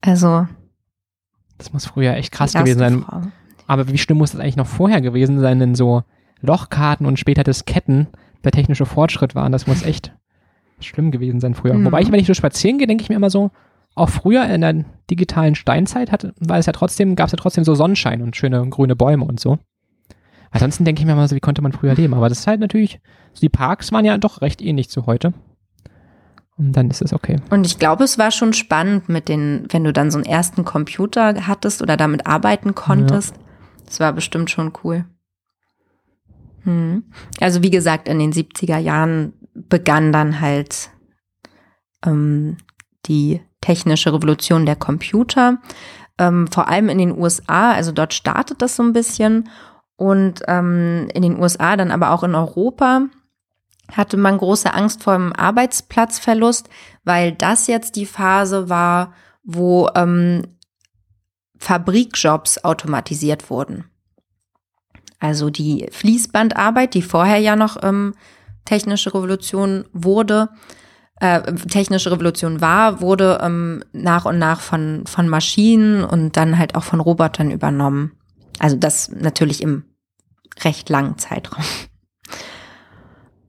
Also. Das muss früher echt krass gewesen sein. Frau. Aber wie schlimm muss das eigentlich noch vorher gewesen sein, denn so Lochkarten und später Disketten der technische Fortschritt waren. Das muss echt schlimm gewesen sein früher. Mhm. Wobei ich, wenn ich so spazieren gehe, denke ich mir immer so, auch früher in der digitalen Steinzeit hat, war es ja trotzdem, gab es ja trotzdem so Sonnenschein und schöne grüne Bäume und so. Ansonsten denke ich mir immer so, wie konnte man früher leben? Aber das ist halt natürlich, die Parks waren ja doch recht ähnlich zu heute. Und dann ist es okay. Und ich glaube, es war schon spannend mit den, wenn du dann so einen ersten Computer hattest oder damit arbeiten konntest. Ja. Das war bestimmt schon cool. Hm. Also wie gesagt, in den 70er Jahren begann dann halt ähm, die technische Revolution der Computer, ähm, vor allem in den USA, also dort startet das so ein bisschen und ähm, in den USA, dann aber auch in Europa hatte man große Angst vor dem Arbeitsplatzverlust, weil das jetzt die Phase war, wo ähm, Fabrikjobs automatisiert wurden. Also die Fließbandarbeit, die vorher ja noch ähm, technische Revolution wurde, äh, technische Revolution war, wurde ähm, nach und nach von, von Maschinen und dann halt auch von Robotern übernommen. Also das natürlich im recht langen Zeitraum.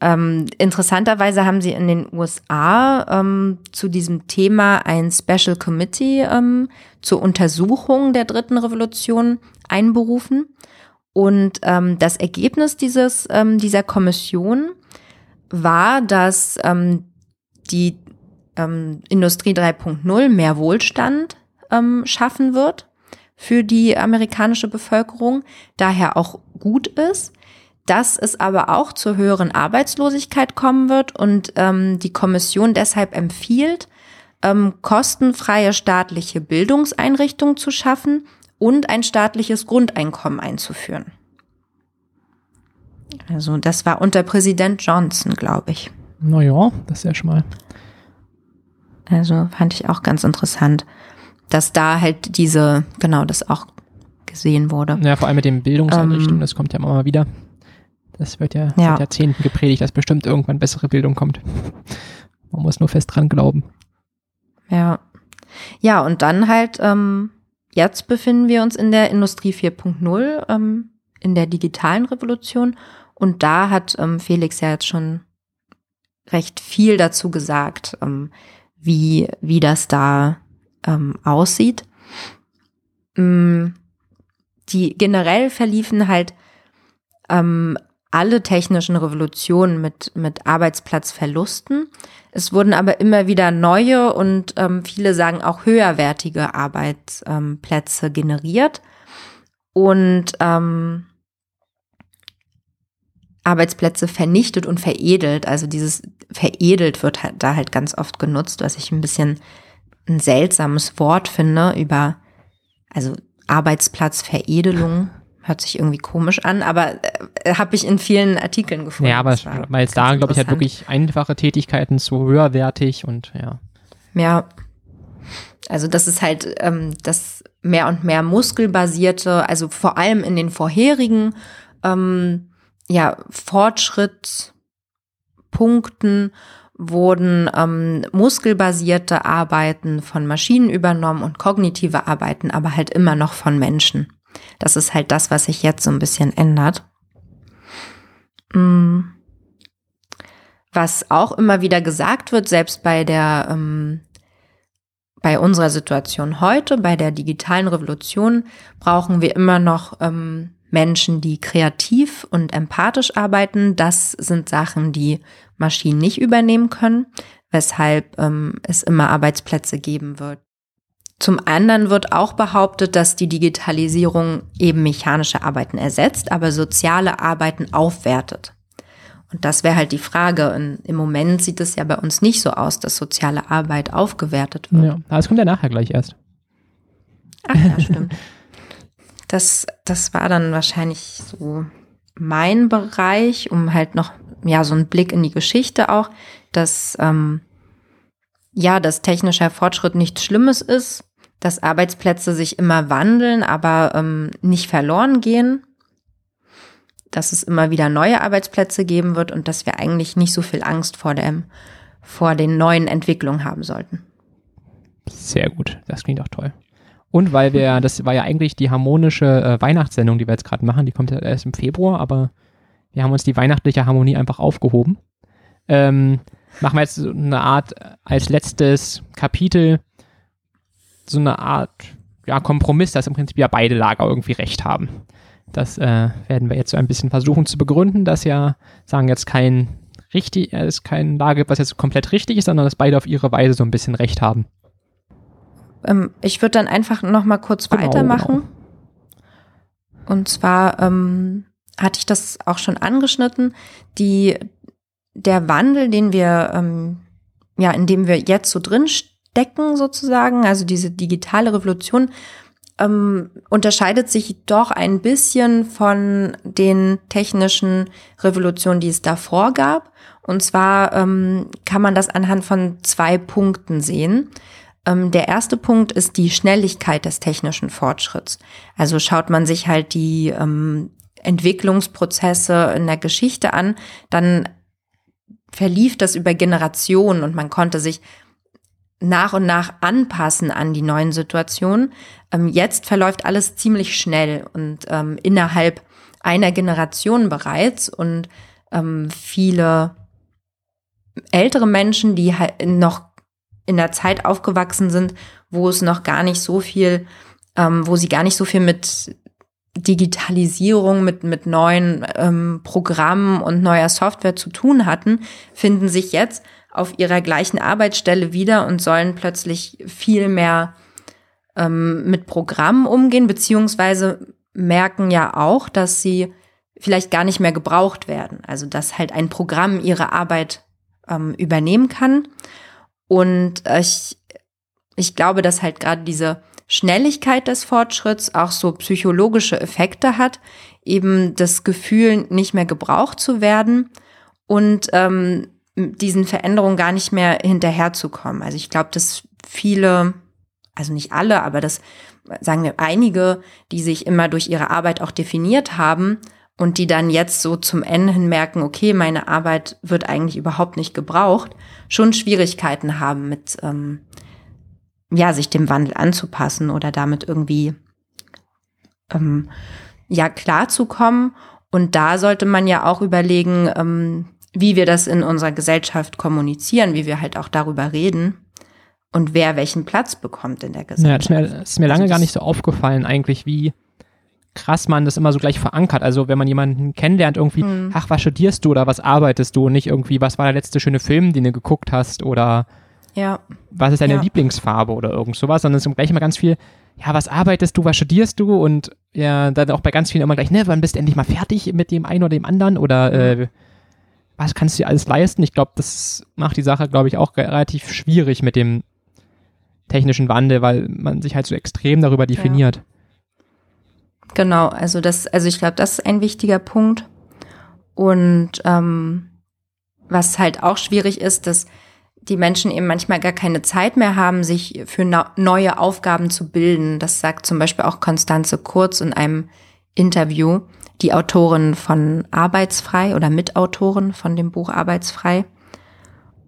Ähm, interessanterweise haben sie in den USA ähm, zu diesem Thema ein Special Committee ähm, zur Untersuchung der dritten Revolution einberufen. Und ähm, das Ergebnis dieses, ähm, dieser Kommission war, dass ähm, die ähm, Industrie 3.0 mehr Wohlstand ähm, schaffen wird für die amerikanische Bevölkerung, daher auch gut ist, dass es aber auch zur höheren Arbeitslosigkeit kommen wird und ähm, die Kommission deshalb empfiehlt, ähm, kostenfreie staatliche Bildungseinrichtungen zu schaffen und ein staatliches Grundeinkommen einzuführen. Also das war unter Präsident Johnson, glaube ich. Naja, das ist ja schon mal. Also fand ich auch ganz interessant, dass da halt diese, genau, das auch gesehen wurde. Ja, vor allem mit den Bildungseinrichtungen, ähm, das kommt ja immer mal wieder. Das wird ja, ja. seit Jahrzehnten gepredigt, dass bestimmt irgendwann bessere Bildung kommt. Man muss nur fest dran glauben. Ja. Ja, und dann halt, ähm, jetzt befinden wir uns in der Industrie 4.0, ähm, in der digitalen Revolution. Und da hat ähm, Felix ja jetzt schon recht viel dazu gesagt, ähm, wie, wie das da ähm, aussieht. Ähm, die generell verliefen halt ähm, alle technischen Revolutionen mit, mit Arbeitsplatzverlusten. Es wurden aber immer wieder neue und ähm, viele sagen auch höherwertige Arbeitsplätze ähm, generiert. Und ähm, Arbeitsplätze vernichtet und veredelt. Also dieses veredelt wird halt da halt ganz oft genutzt, was ich ein bisschen ein seltsames Wort finde über, also Arbeitsplatzveredelung hört sich irgendwie komisch an, aber äh, habe ich in vielen Artikeln gefunden. Ja, aber weil es da, glaube ich, halt wirklich einfache Tätigkeiten zu höherwertig und ja. Ja, also das ist halt ähm, das mehr und mehr muskelbasierte, also vor allem in den vorherigen ähm, ja, Fortschrittspunkten wurden ähm, muskelbasierte Arbeiten von Maschinen übernommen und kognitive Arbeiten, aber halt immer noch von Menschen. Das ist halt das, was sich jetzt so ein bisschen ändert. Mm. Was auch immer wieder gesagt wird, selbst bei der ähm, bei unserer Situation heute, bei der digitalen Revolution, brauchen wir immer noch ähm, Menschen, die kreativ und empathisch arbeiten. Das sind Sachen, die Maschinen nicht übernehmen können, weshalb ähm, es immer Arbeitsplätze geben wird, zum anderen wird auch behauptet, dass die Digitalisierung eben mechanische Arbeiten ersetzt, aber soziale Arbeiten aufwertet. Und das wäre halt die Frage. Und Im Moment sieht es ja bei uns nicht so aus, dass soziale Arbeit aufgewertet wird. Ja, aber es kommt ja nachher gleich erst. Ach ja, stimmt. das, das war dann wahrscheinlich so mein Bereich, um halt noch, ja, so einen Blick in die Geschichte auch, dass, ähm, ja, dass technischer Fortschritt nichts Schlimmes ist, dass Arbeitsplätze sich immer wandeln, aber ähm, nicht verloren gehen, dass es immer wieder neue Arbeitsplätze geben wird und dass wir eigentlich nicht so viel Angst vor dem, vor den neuen Entwicklungen haben sollten. Sehr gut, das klingt auch toll. Und weil wir, das war ja eigentlich die harmonische äh, Weihnachtssendung, die wir jetzt gerade machen, die kommt ja erst im Februar, aber wir haben uns die weihnachtliche Harmonie einfach aufgehoben. Ähm, machen wir jetzt eine Art als letztes Kapitel so eine Art ja, Kompromiss, dass im Prinzip ja beide Lager irgendwie recht haben. Das äh, werden wir jetzt so ein bisschen versuchen zu begründen, dass ja, sagen jetzt kein richtig, äh, es kein Lager was jetzt komplett richtig ist, sondern dass beide auf ihre Weise so ein bisschen recht haben. Ähm, ich würde dann einfach noch mal kurz genau, weitermachen. Genau. Und zwar ähm, hatte ich das auch schon angeschnitten. Die, der Wandel, den wir, ähm, ja, in dem wir jetzt so drin stecken sozusagen, also diese digitale Revolution, ähm, unterscheidet sich doch ein bisschen von den technischen Revolutionen, die es davor gab. Und zwar ähm, kann man das anhand von zwei Punkten sehen. Ähm, der erste Punkt ist die Schnelligkeit des technischen Fortschritts. Also schaut man sich halt die ähm, Entwicklungsprozesse in der Geschichte an, dann verlief das über Generationen und man konnte sich nach und nach anpassen an die neuen Situationen. Ähm, jetzt verläuft alles ziemlich schnell und ähm, innerhalb einer Generation bereits und ähm, viele ältere Menschen, die noch in der Zeit aufgewachsen sind, wo es noch gar nicht so viel, ähm, wo sie gar nicht so viel mit Digitalisierung, mit, mit neuen ähm, Programmen und neuer Software zu tun hatten, finden sich jetzt auf ihrer gleichen Arbeitsstelle wieder und sollen plötzlich viel mehr ähm, mit Programmen umgehen, beziehungsweise merken ja auch, dass sie vielleicht gar nicht mehr gebraucht werden. Also dass halt ein Programm ihre Arbeit ähm, übernehmen kann. Und ich, ich glaube, dass halt gerade diese Schnelligkeit des Fortschritts auch so psychologische Effekte hat, eben das Gefühl, nicht mehr gebraucht zu werden und ähm, diesen Veränderungen gar nicht mehr hinterherzukommen. Also ich glaube, dass viele, also nicht alle, aber das sagen wir einige, die sich immer durch ihre Arbeit auch definiert haben und die dann jetzt so zum Ende hin merken, okay, meine Arbeit wird eigentlich überhaupt nicht gebraucht, schon Schwierigkeiten haben mit, ähm, ja, sich dem Wandel anzupassen oder damit irgendwie, ähm, ja, klarzukommen. Und da sollte man ja auch überlegen, ähm, wie wir das in unserer Gesellschaft kommunizieren, wie wir halt auch darüber reden und wer welchen Platz bekommt in der Gesellschaft. Ja, ist mir, ist mir lange also gar nicht so aufgefallen eigentlich, wie krass man das immer so gleich verankert. Also wenn man jemanden kennenlernt, irgendwie, mhm. ach, was studierst du oder was arbeitest du? Und nicht irgendwie, was war der letzte schöne Film, den du geguckt hast oder ja. was ist deine ja. Lieblingsfarbe oder irgend sowas, sondern es ist gleich immer ganz viel, ja, was arbeitest du, was studierst du? Und ja, dann auch bei ganz vielen immer gleich, ne, wann bist du endlich mal fertig mit dem einen oder dem anderen oder äh, was kannst du dir alles leisten? Ich glaube, das macht die Sache, glaube ich, auch relativ schwierig mit dem technischen Wandel, weil man sich halt so extrem darüber definiert. Ja. Genau, also das, also ich glaube, das ist ein wichtiger Punkt. Und ähm, was halt auch schwierig ist, dass die Menschen eben manchmal gar keine Zeit mehr haben, sich für neue Aufgaben zu bilden. Das sagt zum Beispiel auch Konstanze Kurz in einem Interview die Autorin von Arbeitsfrei oder Mitautorin von dem Buch Arbeitsfrei.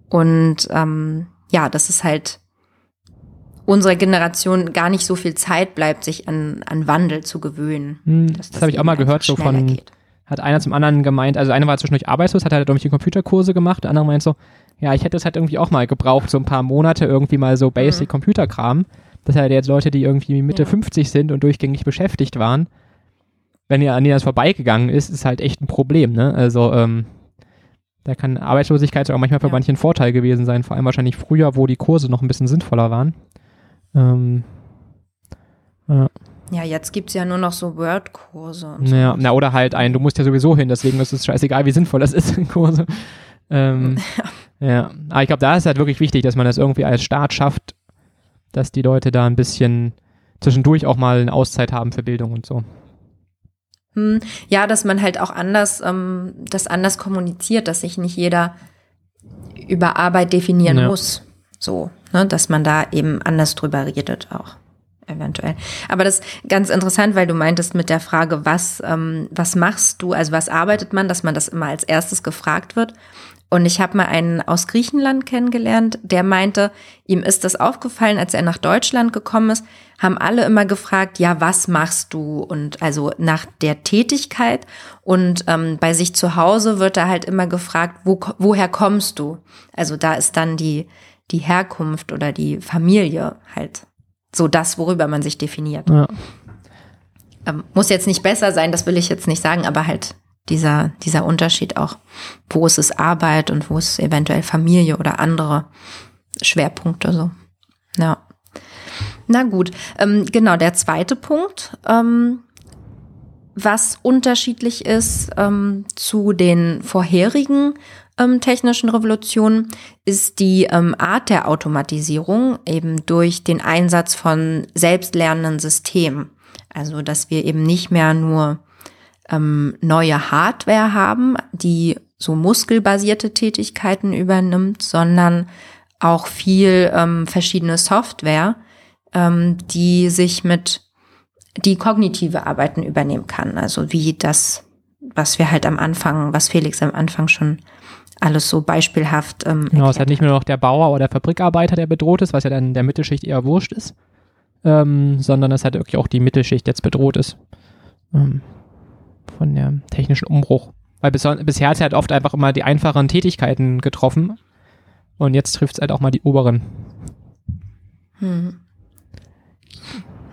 Und ähm, ja, das ist halt unserer Generation gar nicht so viel Zeit bleibt, sich an, an Wandel zu gewöhnen. Hm, das, das habe ich auch mal gehört, so von, geht. hat einer zum anderen gemeint, also einer war zwischendurch arbeitslos, hat halt irgendwie Computerkurse gemacht, der andere meint so, ja, ich hätte es halt irgendwie auch mal gebraucht, so ein paar Monate irgendwie mal so Basic mhm. Computerkram. Das halt jetzt Leute, die irgendwie Mitte ja. 50 sind und durchgängig beschäftigt waren wenn ihr an denen das vorbeigegangen ist, ist halt echt ein Problem, ne? Also, ähm, da kann Arbeitslosigkeit auch manchmal für ja. manche ein Vorteil gewesen sein, vor allem wahrscheinlich früher, wo die Kurse noch ein bisschen sinnvoller waren. Ähm, Ja. Ja, jetzt gibt's ja nur noch so Word-Kurse. und Ja, so. na, oder halt ein, du musst ja sowieso hin, deswegen ist es scheißegal, wie sinnvoll das ist in Kurse. Ähm, ja. aber ich glaube, da ist halt wirklich wichtig, dass man das irgendwie als Staat schafft, dass die Leute da ein bisschen zwischendurch auch mal eine Auszeit haben für Bildung und so. Hm, Ja, dass man halt auch anders, ähm, das anders kommuniziert, dass sich nicht jeder über Arbeit definieren Ja. muss. So, ne, dass man da eben anders drüber redet auch. Eventuell. Aber das ist ganz interessant, weil du meintest mit der Frage, was, ähm, was machst du, also was arbeitet man, dass man das immer als erstes gefragt wird. Und ich habe mal einen aus Griechenland kennengelernt, der meinte, ihm ist das aufgefallen, als er nach Deutschland gekommen ist, haben alle immer gefragt, ja, was machst du? Und also nach der Tätigkeit. Und ähm, bei sich zu Hause wird er halt immer gefragt, wo, woher kommst du? Also da ist dann die, die Herkunft oder die Familie halt so das, worüber man sich definiert. Ja. Ähm, muss jetzt nicht besser sein, das will ich jetzt nicht sagen, aber halt dieser, dieser Unterschied auch, wo ist es Arbeit und wo ist eventuell Familie oder andere Schwerpunkte so. Ja. Na gut, ähm, genau, der zweite Punkt, ähm, was unterschiedlich ist ähm, zu den vorherigen ähm, technischen Revolutionen, ist die ähm, Art der Automatisierung eben durch den Einsatz von selbstlernenden Systemen. Also, dass wir eben nicht mehr nur ähm, neue Hardware haben, die so muskelbasierte Tätigkeiten übernimmt, sondern auch viel ähm, verschiedene Software, ähm, die sich mit die kognitive Arbeiten übernehmen kann. Also wie das, was wir halt am Anfang, was Felix am Anfang schon alles so beispielhaft ähm, Genau, es ist halt nicht nur noch der Bauer oder der Fabrikarbeiter, der bedroht ist, was ja dann der Mittelschicht eher wurscht ist, ähm, sondern es halt wirklich auch die Mittelschicht jetzt bedroht ist ähm, von der technischen Umbruch. Weil bis, bisher hat es halt oft einfach immer die einfachen Tätigkeiten getroffen und jetzt trifft es halt auch mal die oberen. Hm.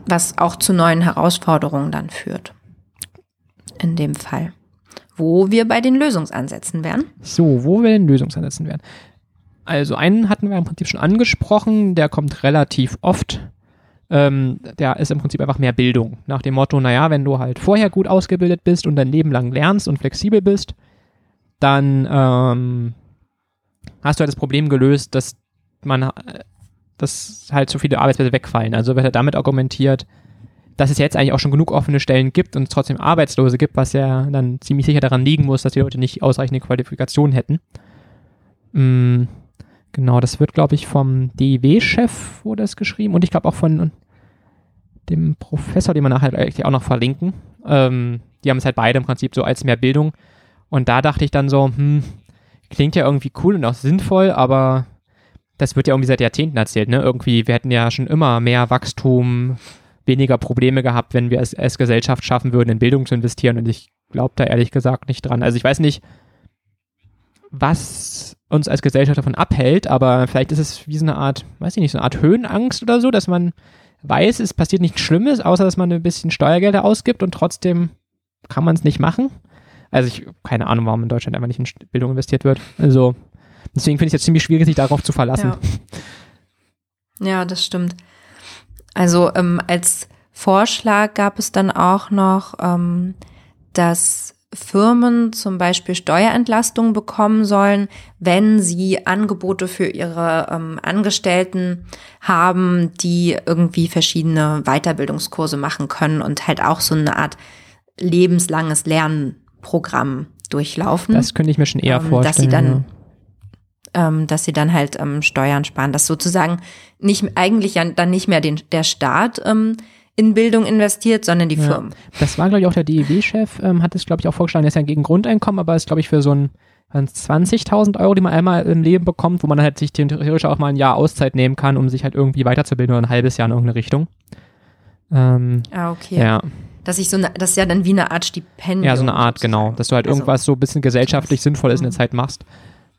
Was auch zu neuen Herausforderungen dann führt. In dem Fall. Wo wir bei den Lösungsansätzen wären. So, wo wir denn Lösungsansätzen werden? Also einen hatten wir im Prinzip schon angesprochen, der kommt relativ oft. Ähm, der ist im Prinzip einfach mehr Bildung. Nach dem Motto, naja, wenn du halt vorher gut ausgebildet bist und dein Leben lang lernst und flexibel bist, dann ähm, hast du halt das Problem gelöst, dass man äh, dass halt so viele Arbeitsplätze wegfallen. Also wird halt damit argumentiert, dass es jetzt eigentlich auch schon genug offene Stellen gibt und es trotzdem Arbeitslose gibt, was ja dann ziemlich sicher daran liegen muss, dass die Leute nicht ausreichende Qualifikationen hätten. Mm, genau, das wird, glaube ich, vom DIW-Chef wurde es geschrieben und ich glaube auch von dem Professor, den wir nachher eigentlich auch noch verlinken. Ähm, die haben es halt beide im Prinzip so als mehr Bildung. Und da dachte ich dann so, hm, klingt ja irgendwie cool und auch sinnvoll, aber das wird ja irgendwie seit Jahrzehnten erzählt, ne? Irgendwie, wir hätten ja schon immer mehr Wachstum, weniger Probleme gehabt, wenn wir es als Gesellschaft schaffen würden, in Bildung zu investieren. Und ich glaube da ehrlich gesagt nicht dran. Also ich weiß nicht, was uns als Gesellschaft davon abhält, aber vielleicht ist es wie so eine Art, weiß ich nicht, so eine Art Höhenangst oder so, dass man weiß, es passiert nichts Schlimmes, außer dass man ein bisschen Steuergelder ausgibt und trotzdem kann man es nicht machen. Also ich, keine Ahnung, warum in Deutschland einfach nicht in Bildung investiert wird. Also deswegen finde ich es jetzt ziemlich schwierig, sich darauf zu verlassen. Ja, ja das stimmt. Also ähm, als Vorschlag gab es dann auch noch, ähm, dass Firmen zum Beispiel Steuerentlastungen bekommen sollen, wenn sie Angebote für ihre ähm, Angestellten haben, die irgendwie verschiedene Weiterbildungskurse machen können und halt auch so eine Art lebenslanges Lernprogramm durchlaufen. Das könnte ich mir schon eher Ähm, vorstellen. dass sie dann. Ähm, dass sie dann halt ähm, Steuern sparen, dass sozusagen nicht eigentlich ja dann nicht mehr den, der Staat ähm, in Bildung investiert, sondern die Ja. Firmen. Das war, glaube ich, auch der DEW-Chef, ähm, hat es, glaube ich, auch vorgeschlagen. Der ist ja gegen Grundeinkommen, aber ist, glaube ich, für so ein waren es 20.000 Euro, die man einmal im Leben bekommt, wo man halt sich theoretisch auch mal ein Jahr Auszeit nehmen kann, um sich halt irgendwie weiterzubilden oder ein halbes Jahr in irgendeine Richtung. Ähm, Ah, okay. ja. Dass ich so eine, das ist ja dann wie eine Art Stipendium. ja, so eine Art, sozusagen. genau. Dass du halt Also, irgendwas so ein bisschen gesellschaftlich Sinnvolles in der Mhm. Zeit machst.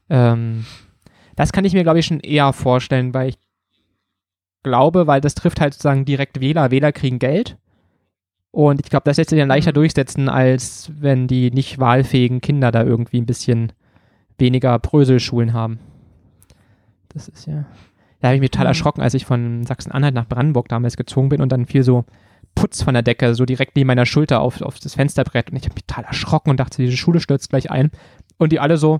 Ähm, das kann ich mir, glaube ich, schon eher vorstellen, weil ich glaube, weil das trifft halt sozusagen direkt Wähler. Wähler kriegen Geld. Und ich glaube, das lässt sich dann leichter Mhm. durchsetzen, als wenn die nicht wahlfähigen Kinder da irgendwie ein bisschen weniger Bröselschulen haben. Das ist ja. Da habe ich mich total Mhm. erschrocken, als ich von Sachsen-Anhalt nach Brandenburg damals gezogen bin und dann viel so Putz von der Decke, so direkt neben meiner Schulter auf, auf das Fensterbrett. Und ich habe mich total erschrocken und dachte, diese Schule stürzt gleich ein. Und die alle so,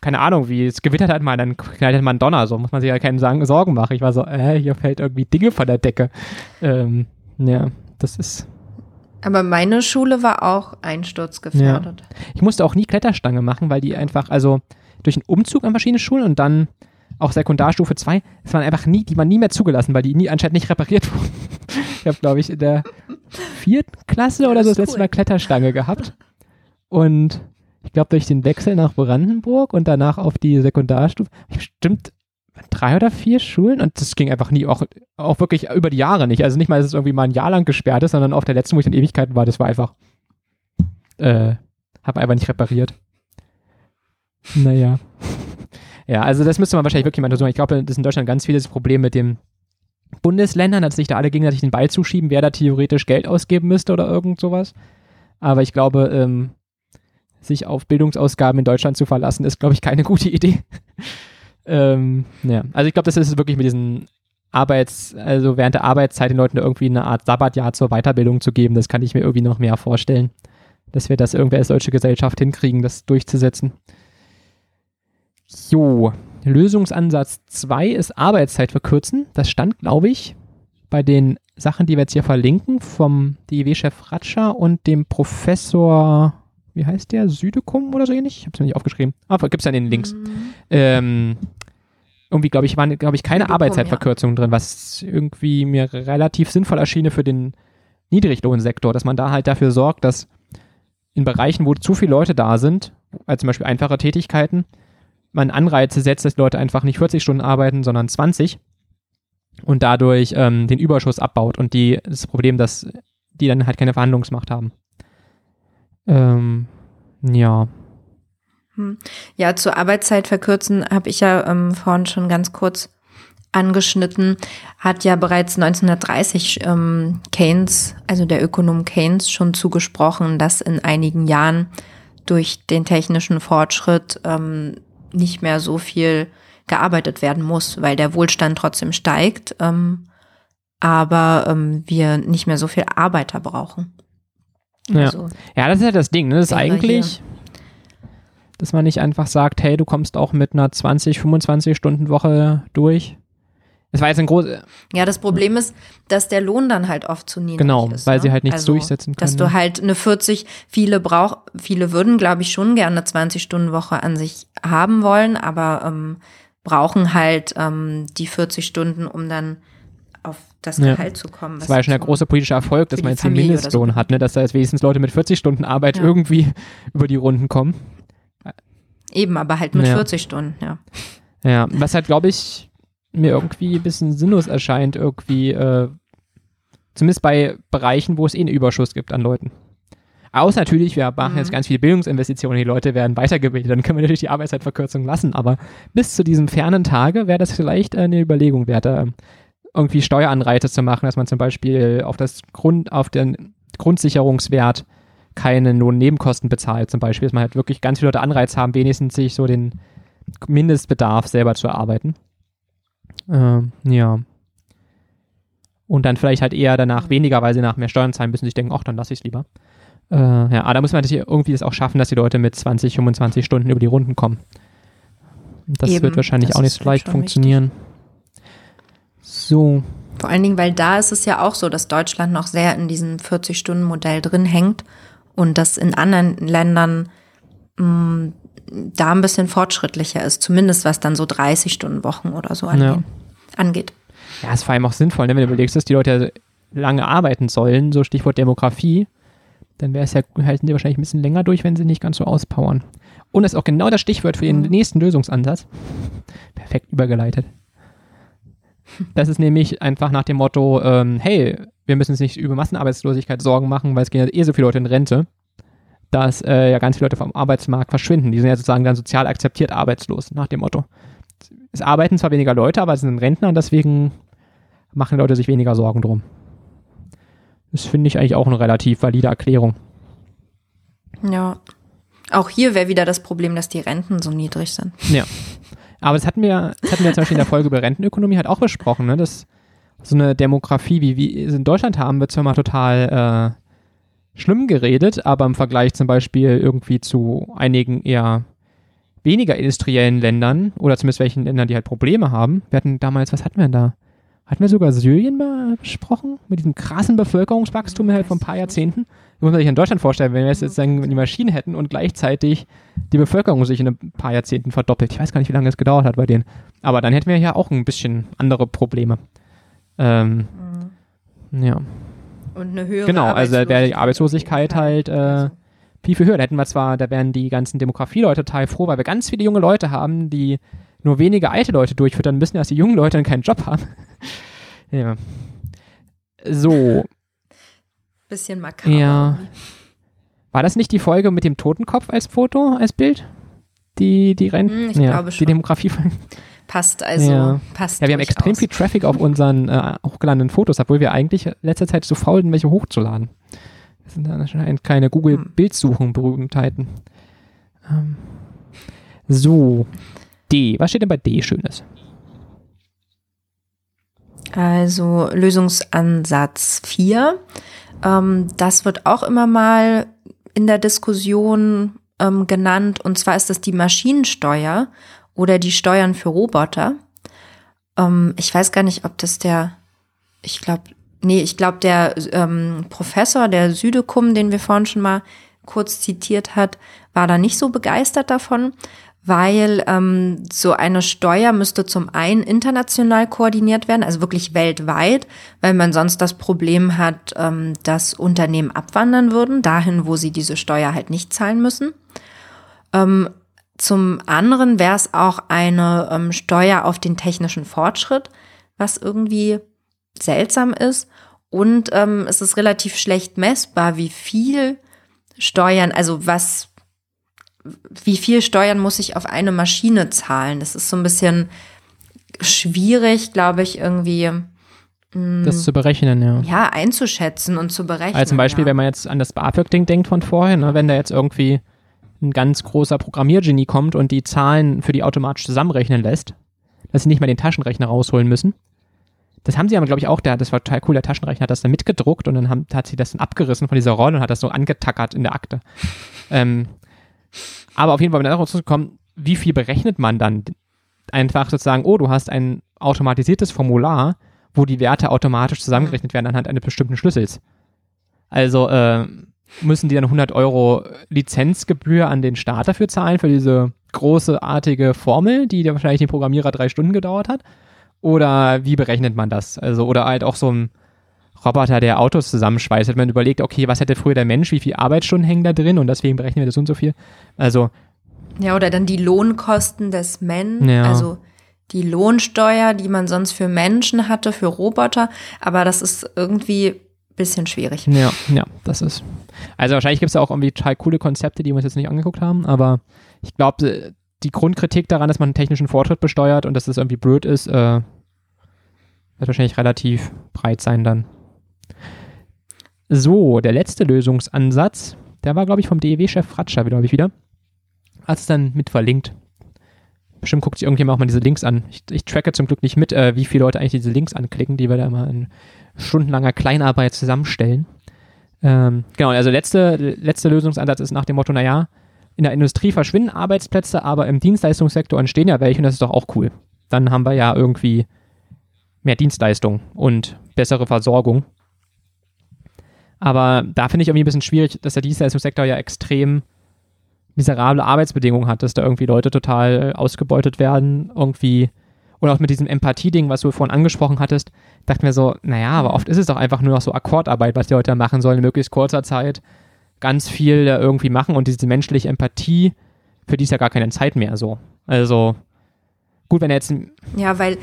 keine Ahnung, wie es gewittert hat mal, dann knallt halt mal ein Donner, so muss man sich ja keine Sorgen machen. Ich war so, äh, hier fällt irgendwie Dinge von der Decke. Ähm, ja, das ist. Aber meine Schule war auch einsturzgefährdet. Ja. Ich musste auch nie Kletterstange machen, weil die einfach, also durch einen Umzug an verschiedene Schulen und dann auch Sekundarstufe 2, es waren einfach nie, die waren nie mehr zugelassen, weil die nie anscheinend nicht repariert wurden. ich habe, glaube ich, in der vierten Klasse oder so das, letzte cool. Mal Kletterstange gehabt. Und ich glaube, durch den Wechsel nach Brandenburg und danach auf die Sekundarstufe, bestimmt drei oder vier Schulen und das ging einfach nie, auch, auch wirklich über die Jahre nicht. Also nicht mal, dass es irgendwie mal ein Jahr lang gesperrt ist, sondern auf der letzten, wo ich in Ewigkeiten war, das war einfach, äh, habe einfach nicht repariert. Naja. Ja, also das müsste man wahrscheinlich wirklich mal untersuchen. Ich glaube, das ist in Deutschland ganz vieles Problem mit den Bundesländern, dass sich da alle gegenseitig den Ball zuschieben, wer da theoretisch Geld ausgeben müsste oder irgend sowas. Aber ich glaube, ähm, sich auf Bildungsausgaben in Deutschland zu verlassen, ist, glaube ich, keine gute Idee. ähm, ja, also ich glaube, das ist wirklich mit diesen Arbeits-, also während der Arbeitszeit den Leuten irgendwie eine Art Sabbatjahr zur Weiterbildung zu geben, das kann ich mir irgendwie noch mehr vorstellen. Dass wir das irgendwer als deutsche Gesellschaft hinkriegen, das durchzusetzen. Jo, Lösungsansatz 2 ist Arbeitszeit verkürzen. Das stand, glaube ich, bei den Sachen, die wir jetzt hier verlinken, vom DIW-Chef Ratscher und dem Professor wie heißt der? Südekum oder so ähnlich? Ich habe es mir nicht aufgeschrieben. Aber ah, gibt es ja in den Links. Mhm. Ähm, irgendwie, glaube ich, waren, glaube ich, keine Südekum, Arbeitszeitverkürzungen ja. drin, was irgendwie mir relativ sinnvoll erschiene für den Niedriglohnsektor, dass man da halt dafür sorgt, dass in Bereichen, wo zu viele Leute da sind, als zum Beispiel einfache Tätigkeiten, man Anreize setzt, dass Leute einfach nicht 40 Stunden arbeiten, sondern 20 und dadurch ähm, den Überschuss abbaut und die, das Problem, dass die dann halt keine Verhandlungsmacht haben. Ähm, ja. Hm. Ja, zur Arbeitszeit verkürzen habe ich ja ähm, vorhin schon ganz kurz angeschnitten, hat ja bereits 1930 ähm, Keynes, also der Ökonom Keynes, schon zugesprochen, dass in einigen Jahren durch den technischen Fortschritt ähm, nicht mehr so viel gearbeitet werden muss, weil der Wohlstand trotzdem steigt, ähm, aber ähm, wir nicht mehr so viel Arbeiter brauchen. Ja. Also, ja, das ist ja das Ding, ne? Das ist eigentlich, dass man nicht einfach sagt, hey, du kommst auch mit einer 20, 25 Stunden Woche durch. Das war jetzt ein großes. Ja, das Problem ist, dass der Lohn dann halt oft zu niedrig genau, ist. Genau, weil ne? sie halt nichts also, durchsetzen können. Dass du ne? halt eine 40, viele brauch, viele würden, glaube ich, schon gerne eine 20-Stunden-Woche an sich haben wollen, aber ähm, brauchen halt ähm, die 40 Stunden, um dann auf das Gehalt ja. zu kommen. Das war ja schon der große politische Erfolg, dass man jetzt den Mindestlohn so. hat, ne? dass da jetzt wenigstens Leute mit 40 Stunden Arbeit ja. irgendwie über die Runden kommen. Eben, aber halt mit ja. 40 Stunden, ja. Ja, was halt, glaube ich, mir irgendwie ein bisschen sinnlos erscheint, irgendwie, äh, zumindest bei Bereichen, wo es eh einen Überschuss gibt an Leuten. Außer natürlich, wir machen mhm. jetzt ganz viele Bildungsinvestitionen, die Leute werden weitergebildet, dann können wir natürlich die Arbeitszeitverkürzung lassen, aber bis zu diesem fernen Tage wäre das vielleicht eine Überlegung wert, irgendwie Steueranreize zu machen, dass man zum Beispiel auf das Grund, auf den Grundsicherungswert keine Lohnnebenkosten bezahlt, zum Beispiel, dass man halt wirklich ganz viele Leute Anreiz haben, wenigstens sich so den Mindestbedarf selber zu erarbeiten. Ähm, ja. Und dann vielleicht halt eher danach mhm. weniger, weil sie nach mehr Steuern zahlen müssen, sich denken, ach, dann lasse ich es lieber. Äh, ja, aber da muss man natürlich irgendwie das auch schaffen, dass die Leute mit 20, 25 Stunden über die Runden kommen. Das Eben, wird wahrscheinlich auch nicht so leicht funktionieren. Wichtig. So. Vor allen Dingen, weil da ist es ja auch so, dass Deutschland noch sehr in diesem 40-Stunden-Modell drin hängt und das in anderen Ländern mh, mm, da ein bisschen fortschrittlicher ist, zumindest was dann so 30-Stunden-Wochen oder so ja. angeht. Ja, ist vor allem auch sinnvoll, ne? wenn du überlegst, dass die Leute lange arbeiten sollen, so Stichwort Demografie, dann wäre es ja, halten die wahrscheinlich ein bisschen länger durch, wenn sie nicht ganz so auspowern. Und das ist auch genau das Stichwort für den mhm. nächsten Lösungsansatz. Perfekt übergeleitet. Das ist nämlich einfach nach dem Motto, ähm, hey, wir müssen uns nicht über Massenarbeitslosigkeit Sorgen machen, weil es gehen ja eh so viele Leute in Rente, dass äh, ja ganz viele Leute vom Arbeitsmarkt verschwinden. Die sind ja sozusagen dann sozial akzeptiert arbeitslos, nach dem Motto. Es arbeiten zwar weniger Leute, aber es sind Rentner und deswegen machen Leute sich weniger Sorgen drum. Das finde ich eigentlich auch eine relativ valide Erklärung. Ja. Auch hier wäre wieder das Problem, dass die Renten so niedrig sind. Ja. Aber das hatten wir, das hatten wir zum Beispiel in der Folge über Rentenökonomie halt auch besprochen, ne? dass so eine Demografie, wie wir in Deutschland haben, wird zwar mal total äh, schlimm geredet, aber im Vergleich zum Beispiel irgendwie zu einigen eher weniger industriellen Ländern oder zumindest welchen Ländern, die halt Probleme haben. Wir hatten damals, was hatten wir denn da? Hatten wir sogar Syrien mal besprochen? Mit diesem krassen Bevölkerungswachstum halt von ein paar Jahrzehnten? Das muss man sich in Deutschland vorstellen, wenn wir jetzt sagen, die Maschinen hätten und gleichzeitig die Bevölkerung sich in ein paar Jahrzehnten verdoppelt. Ich weiß gar nicht, wie lange das gedauert hat bei denen. Aber dann hätten wir ja auch ein bisschen andere Probleme. Ähm, mhm. Ja. Und eine höhere Genau, also wäre die Arbeitslosigkeit halt äh, viel, viel höher. Da hätten wir zwar, da wären die ganzen Demografieleute total froh, weil wir ganz viele junge Leute haben, die nur wenige alte Leute durchfüttern müssen, dass die jungen Leute dann keinen Job haben. ja. So. Bisschen makaber. Ja. War das nicht die Folge mit dem Totenkopf als Foto, als Bild? Die, die Renten? Hm, ich ja, glaube schon. Die Demografie. Passt also, Ja. passt. Ja, wir haben extrem durchaus. viel Traffic auf unseren äh, hochgeladenen Fotos, obwohl wir eigentlich letzter Zeit zu faul sind, welche hochzuladen. Das sind dann anscheinend keine Hm. Google-Bildsuchen-Berühmtheiten. Ähm. So. D. Was steht denn bei D Schönes? Also Lösungsansatz 4. Ähm, das wird auch immer mal in der Diskussion ähm, genannt. Und zwar ist das die Maschinensteuer oder die Steuern für Roboter. Ähm, ich weiß gar nicht, ob das der, ich glaube, nee, ich glaube, der ähm, Professor, der Südekum, den wir vorhin schon mal kurz zitiert hat, war da nicht so begeistert davon, weil ähm, so eine Steuer müsste zum einen international koordiniert werden, also wirklich weltweit, weil man sonst das Problem hat, ähm, dass Unternehmen abwandern würden, dahin, wo sie diese Steuer halt nicht zahlen müssen. Ähm, zum anderen wäre es auch eine ähm, Steuer auf den technischen Fortschritt, was irgendwie seltsam ist. Und ähm, es ist relativ schlecht messbar, wie viel Steuern, also was, wie viel Steuern muss ich auf eine Maschine zahlen? Das ist so ein bisschen schwierig, glaube ich, irgendwie Das zu berechnen, ja. ja einzuschätzen und zu berechnen. Also zum Beispiel, ja. wenn man jetzt an das BAföG-Ding denkt von vorher, ne, wenn da jetzt irgendwie ein ganz großer Programmiergenie kommt und die Zahlen für die automatisch zusammenrechnen lässt, dass sie nicht mal den Taschenrechner rausholen müssen. Das haben sie aber, glaube ich, auch, der, das war total cool, der Taschenrechner hat das dann mitgedruckt und dann haben, hat sie das dann abgerissen von dieser Rolle und hat das so angetackert in der Akte. ähm, aber auf jeden Fall, wenn darauf zurückkommen, wie viel berechnet man dann? Einfach sozusagen, oh, du hast ein automatisiertes Formular, wo die Werte automatisch zusammengerechnet werden anhand eines bestimmten Schlüssels. Also äh, müssen die dann 100 Euro Lizenzgebühr an den Staat dafür zahlen, für diese großartige Formel, die wahrscheinlich den Programmierer drei Stunden gedauert hat? Oder wie berechnet man das? Also, oder halt auch so ein Roboter, der Autos zusammenschweißt, hat man überlegt, okay, was hätte früher der Mensch, wie viele Arbeitsstunden hängen da drin und deswegen berechnen wir das so und so viel. Also, Ja, oder dann die Lohnkosten des Menschen, Ja. also die Lohnsteuer, die man sonst für Menschen hatte, für Roboter. Aber das ist irgendwie ein bisschen schwierig. ja, ja, das ist. Also wahrscheinlich gibt es da auch irgendwie total coole Konzepte, die wir uns jetzt nicht angeguckt haben, aber ich glaube, die Grundkritik daran, dass man einen technischen Fortschritt besteuert und dass das irgendwie blöd ist, äh, wird wahrscheinlich relativ breit sein dann. So, der letzte Lösungsansatz, der war, glaube ich, vom DEW-Chef Fratscher, glaube ich, wieder. Hat es dann mit verlinkt. Bestimmt guckt sich irgendjemand auch mal diese Links an. Ich, ich tracke zum Glück nicht mit, äh, wie viele Leute eigentlich diese Links anklicken, die wir da immer in stundenlanger Kleinarbeit zusammenstellen. Ähm, genau, also letzte, letzte Lösungsansatz ist nach dem Motto, naja, in der Industrie verschwinden Arbeitsplätze, aber im Dienstleistungssektor entstehen ja welche und das ist doch auch cool. Dann haben wir ja irgendwie mehr Dienstleistung und bessere Versorgung. Aber da finde ich irgendwie ein bisschen schwierig, dass der Dienstleistungssektor ja extrem miserable Arbeitsbedingungen hat, dass da irgendwie Leute total ausgebeutet werden, irgendwie. Und auch mit diesem Empathie-Ding, was du vorhin angesprochen hattest, dachten wir so, naja, aber oft ist es doch einfach nur noch so Akkordarbeit, was die Leute machen sollen, in möglichst kurzer Zeit ganz viel da irgendwie machen und diese menschliche Empathie, für die ist ja gar keine Zeit mehr so. Also, gut, wenn er jetzt Ja, weil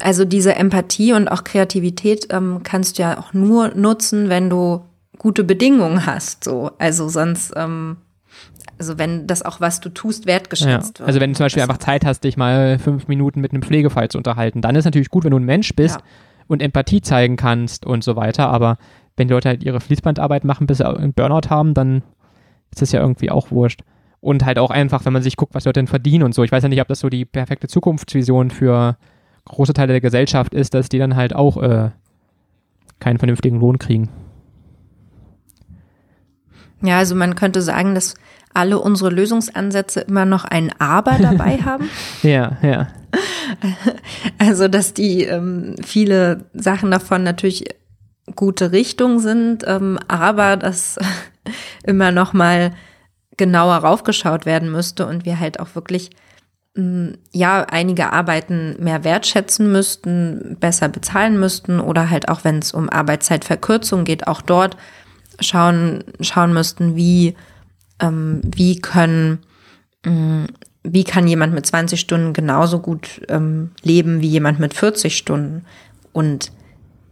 also diese Empathie und auch Kreativität ähm, kannst du ja auch nur nutzen, wenn du gute Bedingungen hast. So, also sonst, ähm, also wenn das auch was du tust Ja, wertgeschätzt wird. also wenn du zum Beispiel Das- einfach Zeit hast, dich mal fünf Minuten mit einem Pflegefall zu unterhalten, dann ist natürlich gut, wenn du ein Mensch bist Ja. und Empathie zeigen kannst und so weiter, aber wenn die Leute halt ihre Fließbandarbeit machen, bis sie einen Burnout haben, dann ist das ja irgendwie auch wurscht. Und halt auch einfach, wenn man sich guckt, was Leute denn verdienen und so. Ich weiß ja nicht, ob das so die perfekte Zukunftsvision für große Teile der Gesellschaft ist, dass die dann halt auch äh, keinen vernünftigen Lohn kriegen. Ja, also man könnte sagen, dass alle unsere Lösungsansätze immer noch ein Aber dabei haben. ja, ja. Also, dass die ähm, viele Sachen davon natürlich gute Richtung sind, ähm, aber dass immer noch mal genauer raufgeschaut werden müsste und wir halt auch wirklich ja einige Arbeiten mehr wertschätzen müssten, besser bezahlen müssten oder halt auch wenn es um Arbeitszeitverkürzung geht, auch dort schauen schauen müssten, wie ähm, wie können mm, wie kann jemand mit 20 Stunden genauso gut ähm, leben wie jemand mit 40 Stunden und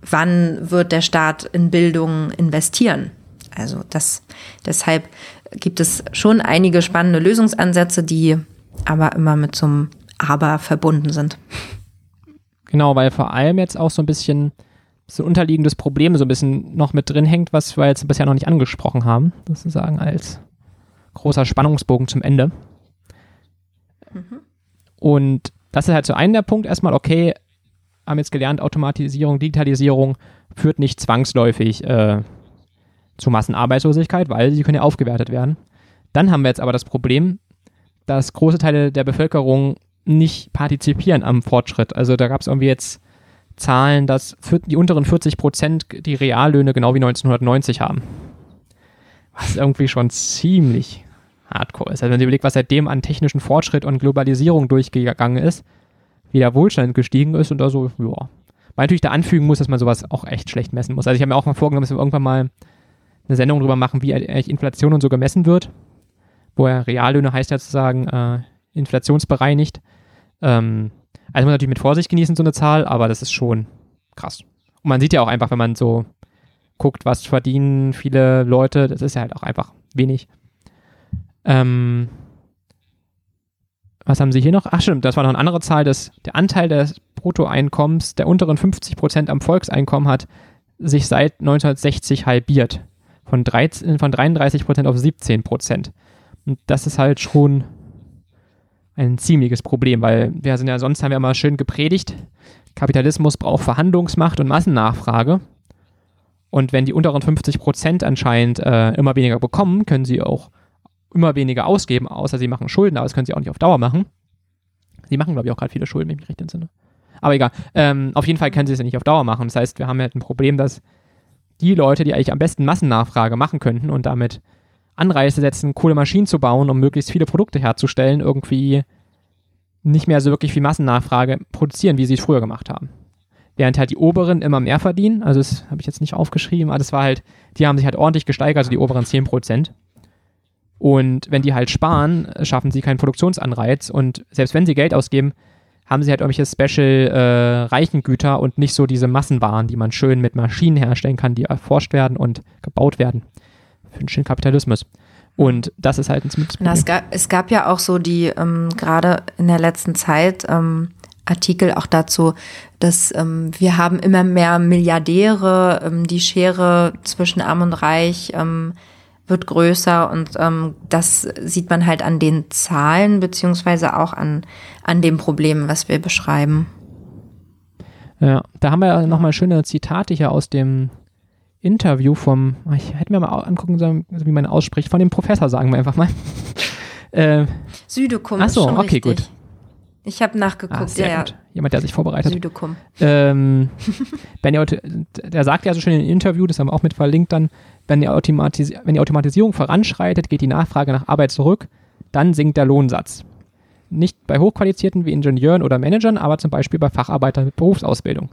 wann wird der Staat in Bildung investieren? Also das, deshalb gibt es schon einige spannende Lösungsansätze, die aber immer mit so einem Aber verbunden sind. Genau, weil vor allem jetzt auch so ein bisschen so ein unterliegendes Problem so ein bisschen noch mit drin hängt, was wir jetzt bisher noch nicht angesprochen haben, sozusagen als großer Spannungsbogen zum Ende. Mhm. Und das ist halt so ein der Punkt erstmal, okay, haben jetzt gelernt, Automatisierung, Digitalisierung führt nicht zwangsläufig äh, zu Massenarbeitslosigkeit, weil sie können ja aufgewertet werden. Dann haben wir jetzt aber das Problem, dass große Teile der Bevölkerung nicht partizipieren am Fortschritt. Also da gab es irgendwie jetzt Zahlen, dass die unteren 40 Prozent die Reallöhne genau wie 1990 haben. Was irgendwie schon ziemlich hardcore ist. Also wenn man sich überlegt, was seitdem an technischen Fortschritt und Globalisierung durchgegangen ist, wie der Wohlstand gestiegen ist und da so, ja. Weil natürlich da anfügen muss, dass man sowas auch echt schlecht messen muss. Also ich habe mir auch mal vorgenommen, dass wir irgendwann mal eine Sendung drüber machen, wie eigentlich Inflation und so gemessen wird. Wo ja Reallöhne heißt ja sozusagen äh, inflationsbereinigt. Ähm, also muss man natürlich mit Vorsicht genießen, so eine Zahl, aber das ist schon krass. Und man sieht ja auch einfach, wenn man so guckt, was verdienen viele Leute, das ist ja halt auch einfach wenig. Ähm, was haben sie hier noch? Ach stimmt, das war noch eine andere Zahl, dass der Anteil des Bruttoeinkommens der unteren 50 Prozent am Volkseinkommen hat sich seit 1960 halbiert. Von, 13, von 33 Prozent auf 17 Prozent. Und das ist halt schon ein ziemliches Problem, weil wir sind ja sonst haben wir immer schön gepredigt, Kapitalismus braucht Verhandlungsmacht und Massennachfrage. Und wenn die unteren 50 Prozent anscheinend äh, immer weniger bekommen, können sie auch immer weniger ausgeben, außer sie machen Schulden, aber das können sie auch nicht auf Dauer machen. Sie machen, glaube ich, auch gerade viele Schulden, wenn ich mich recht entsinne. Aber egal. Ähm, auf jeden Fall können sie es ja nicht auf Dauer machen. Das heißt, wir haben halt ein Problem, dass die Leute, die eigentlich am besten Massennachfrage machen könnten und damit Anreize setzen, coole Maschinen zu bauen, um möglichst viele Produkte herzustellen, irgendwie nicht mehr so wirklich viel Massennachfrage produzieren, wie sie es früher gemacht haben. Während halt die oberen immer mehr verdienen, also das habe ich jetzt nicht aufgeschrieben, aber das war halt, die haben sich halt ordentlich gesteigert, also die oberen 10 Prozent. Und wenn die halt sparen, schaffen sie keinen Produktionsanreiz. Und selbst wenn sie Geld ausgeben, haben sie halt irgendwelche Special äh, Reichengüter und nicht so diese Massenwaren, die man schön mit Maschinen herstellen kann, die erforscht werden und gebaut werden. Für den schönen Kapitalismus. Und das ist halt ein ziemliches Problem. Es gab, es gab ja auch so die, ähm, gerade in der letzten Zeit, ähm, Artikel auch dazu, dass ähm, wir haben immer mehr Milliardäre, ähm, die Schere zwischen Arm und Reich ähm, wird größer und ähm, das sieht man halt an den Zahlen beziehungsweise auch an, an dem Problem, was wir beschreiben. Ja, da haben wir ja nochmal schöne Zitate hier aus dem Interview vom, ich hätte mir mal angucken sollen, wie man ausspricht, von dem Professor, sagen wir einfach mal. äh, Südekum. Ach so, okay, richtig. gut. Ich habe nachgeguckt, ah, sehr ja, gut. Jemand, der sich vorbereitet. Südekum. Ähm, der sagt ja so schön in dem Interview, das haben wir auch mit verlinkt dann, wenn die, Automatis wenn die Automatisierung voranschreitet, geht die Nachfrage nach Arbeit zurück, dann sinkt der Lohnsatz. Nicht bei Hochqualifizierten wie Ingenieuren oder Managern, aber zum Beispiel bei Facharbeitern mit Berufsausbildung.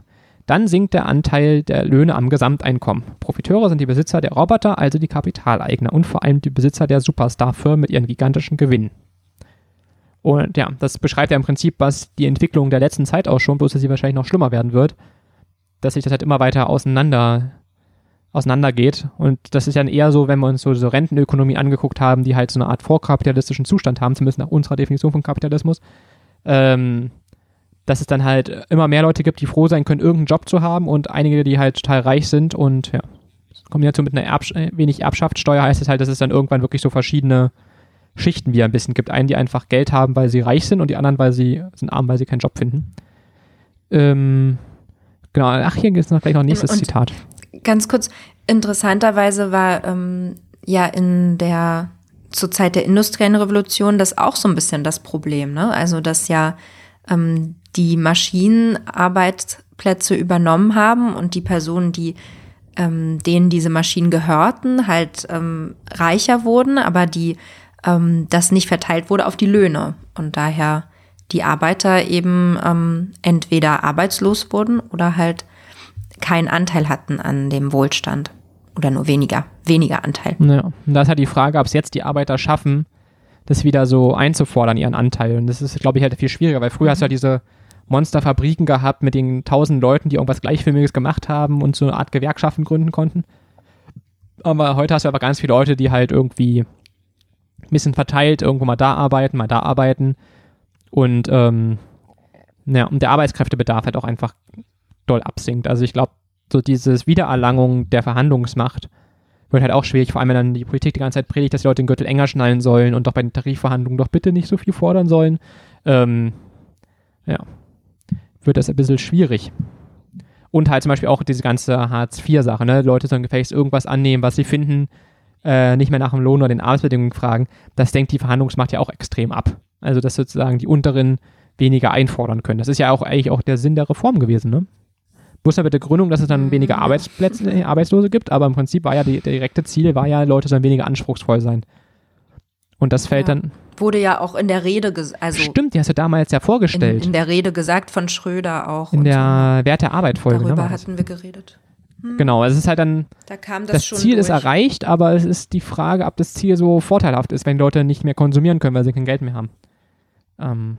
Dann sinkt der Anteil der Löhne am Gesamteinkommen. Profiteure sind die Besitzer der Roboter, also die Kapitaleigner und vor allem die Besitzer der Superstar-Firmen mit ihren gigantischen Gewinnen. Und ja, das beschreibt ja im Prinzip, was die Entwicklung der letzten Zeit auch schon, bloß dass sie wahrscheinlich noch schlimmer werden wird, dass sich das halt immer weiter auseinander auseinandergeht. Und das ist ja eher so, wenn wir uns so, so Rentenökonomie angeguckt haben, die halt so eine Art vorkapitalistischen Zustand haben, zumindest nach unserer Definition von Kapitalismus, ähm, dass es dann halt immer mehr Leute gibt, die froh sein können, irgendeinen Job zu haben und einige, die halt total reich sind und ja, Kombination mit einer Erbsch äh, wenig Erbschaftssteuer heißt es halt, dass es dann irgendwann wirklich so verschiedene Schichten wieder ein bisschen gibt. Einen, die einfach Geld haben, weil sie reich sind und die anderen, weil sie sind arm, weil sie keinen Job finden. Ähm, genau, ach, hier gibt es noch gleich noch ein nächstes Und- Zitat. Ganz kurz, interessanterweise war ähm, ja in der zur Zeit der industriellen Revolution das auch so ein bisschen das Problem, ne? Also dass ja ähm, die Maschinen Arbeitsplätze übernommen haben und die Personen, die ähm, denen diese Maschinen gehörten, halt ähm, reicher wurden, aber die ähm, das nicht verteilt wurde auf die Löhne und daher die Arbeiter eben ähm, entweder arbeitslos wurden oder halt keinen Anteil hatten an dem Wohlstand oder nur weniger, weniger Anteil. Ja, und da ist halt die Frage, ob es jetzt die Arbeiter schaffen, das wieder so einzufordern, ihren Anteil. Und das ist, glaube ich, halt viel schwieriger, weil früher hast du ja diese Monsterfabriken gehabt mit den tausend Leuten, die irgendwas Gleichförmiges gemacht haben und so eine Art Gewerkschaften gründen konnten. Aber heute hast du aber ganz viele Leute, die halt irgendwie ein bisschen verteilt irgendwo mal da arbeiten, mal da arbeiten. Und, ähm, ja, und der Arbeitskräftebedarf halt auch einfach doll absinkt. Also ich glaube, so dieses Wiedererlangung der Verhandlungsmacht wird halt auch schwierig, vor allem wenn dann die Politik die ganze Zeit predigt, dass die Leute den Gürtel enger schnallen sollen und doch bei den Tarifverhandlungen doch bitte nicht so viel fordern sollen. Ähm, ja, wird das ein bisschen schwierig. Und halt zum Beispiel auch diese ganze Hartz-IV-Sache, ne? Leute sollen gefälligst irgendwas annehmen, was sie finden, äh, nicht mehr nach dem Lohn oder den Arbeitsbedingungen fragen. Das denkt die Verhandlungsmacht ja auch extrem ab. Also, dass sozusagen die Unteren weniger einfordern können. Das ist ja auch eigentlich auch der Sinn der Reform gewesen, ne? Bloß mit der Begründung, dass es dann weniger Arbeitsplätze, äh, Arbeitslose gibt, aber im Prinzip war ja die, der direkte Ziel, war ja, Leute sollen weniger anspruchsvoll sein. Und das fällt Ja. dann, Wurde ja auch in der Rede, ges- also stimmt, die hast du damals ja in, vorgestellt. in der Rede gesagt von Schröder auch. In, der Wert der Arbeit so. Folge. Ne, Darüber das. hatten wir geredet. Genau, es ist halt dann, Da kam das, das, Ziel ist durch. erreicht, aber es ist die Frage, ob das Ziel so vorteilhaft ist, wenn Leute nicht mehr konsumieren können, weil sie kein Geld mehr haben. Ähm,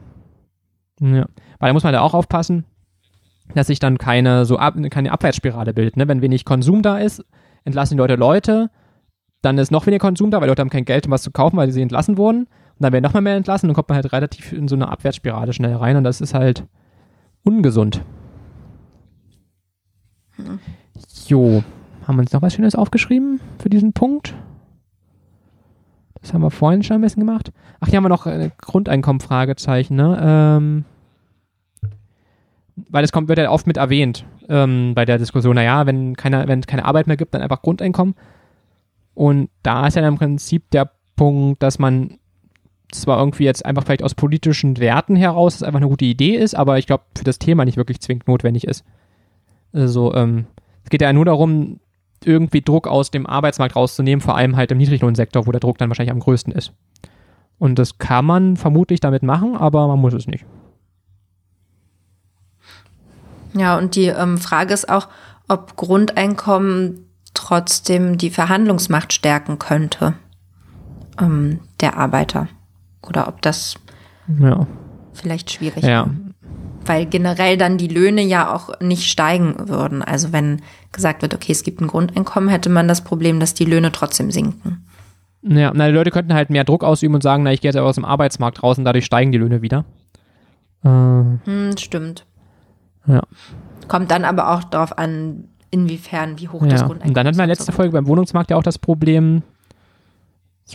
ja. Weil da muss man da auch aufpassen, dass sich dann keine so ab, keine Abwärtsspirale bildet. Ne? Wenn wenig Konsum da ist, entlassen die Leute Leute, dann ist noch weniger Konsum da, weil Leute haben kein Geld, um was zu kaufen, weil sie entlassen wurden. Und dann werden noch mal mehr entlassen und kommt man halt relativ in so eine Abwärtsspirale schnell rein und das ist halt ungesund. Jo, haben wir uns noch was Schönes aufgeschrieben für diesen Punkt? Das haben wir vorhin schon ein bisschen gemacht. Ach, hier haben wir noch äh, Grundeinkommen, Fragezeichen, ne? Ähm, weil das kommt, wird ja oft mit erwähnt ähm, bei der Diskussion, naja, wenn keine, wenn es keine Arbeit mehr gibt, dann einfach Grundeinkommen. Und da ist ja dann im Prinzip der Punkt, dass man zwar irgendwie jetzt einfach vielleicht aus politischen Werten heraus es einfach eine gute Idee ist, aber ich glaube, für das Thema nicht wirklich zwingend notwendig ist. Also, ähm, es geht ja nur darum, irgendwie Druck aus dem Arbeitsmarkt rauszunehmen, vor allem halt im Niedriglohnsektor, wo der Druck dann wahrscheinlich am größten ist. Und das kann man vermutlich damit machen, aber man muss es nicht. Ja, und die ähm, Frage ist auch, ob Grundeinkommen trotzdem die Verhandlungsmacht stärken könnte ähm, der Arbeiter. Oder ob das Ja. vielleicht schwierig Ja. weil generell dann die Löhne ja auch nicht steigen würden. Also wenn gesagt wird, okay, es gibt ein Grundeinkommen, hätte man das Problem, dass die Löhne trotzdem sinken. Ja, na, die Leute könnten halt mehr Druck ausüben und sagen, na, ich gehe jetzt aber aus dem Arbeitsmarkt raus und dadurch steigen die Löhne wieder. Äh, Hm, stimmt. Ja. Kommt dann aber auch darauf an, inwiefern, wie hoch das ja. Grundeinkommen Und dann hatten wir ist. letzte Folge beim Wohnungsmarkt ja auch das Problem,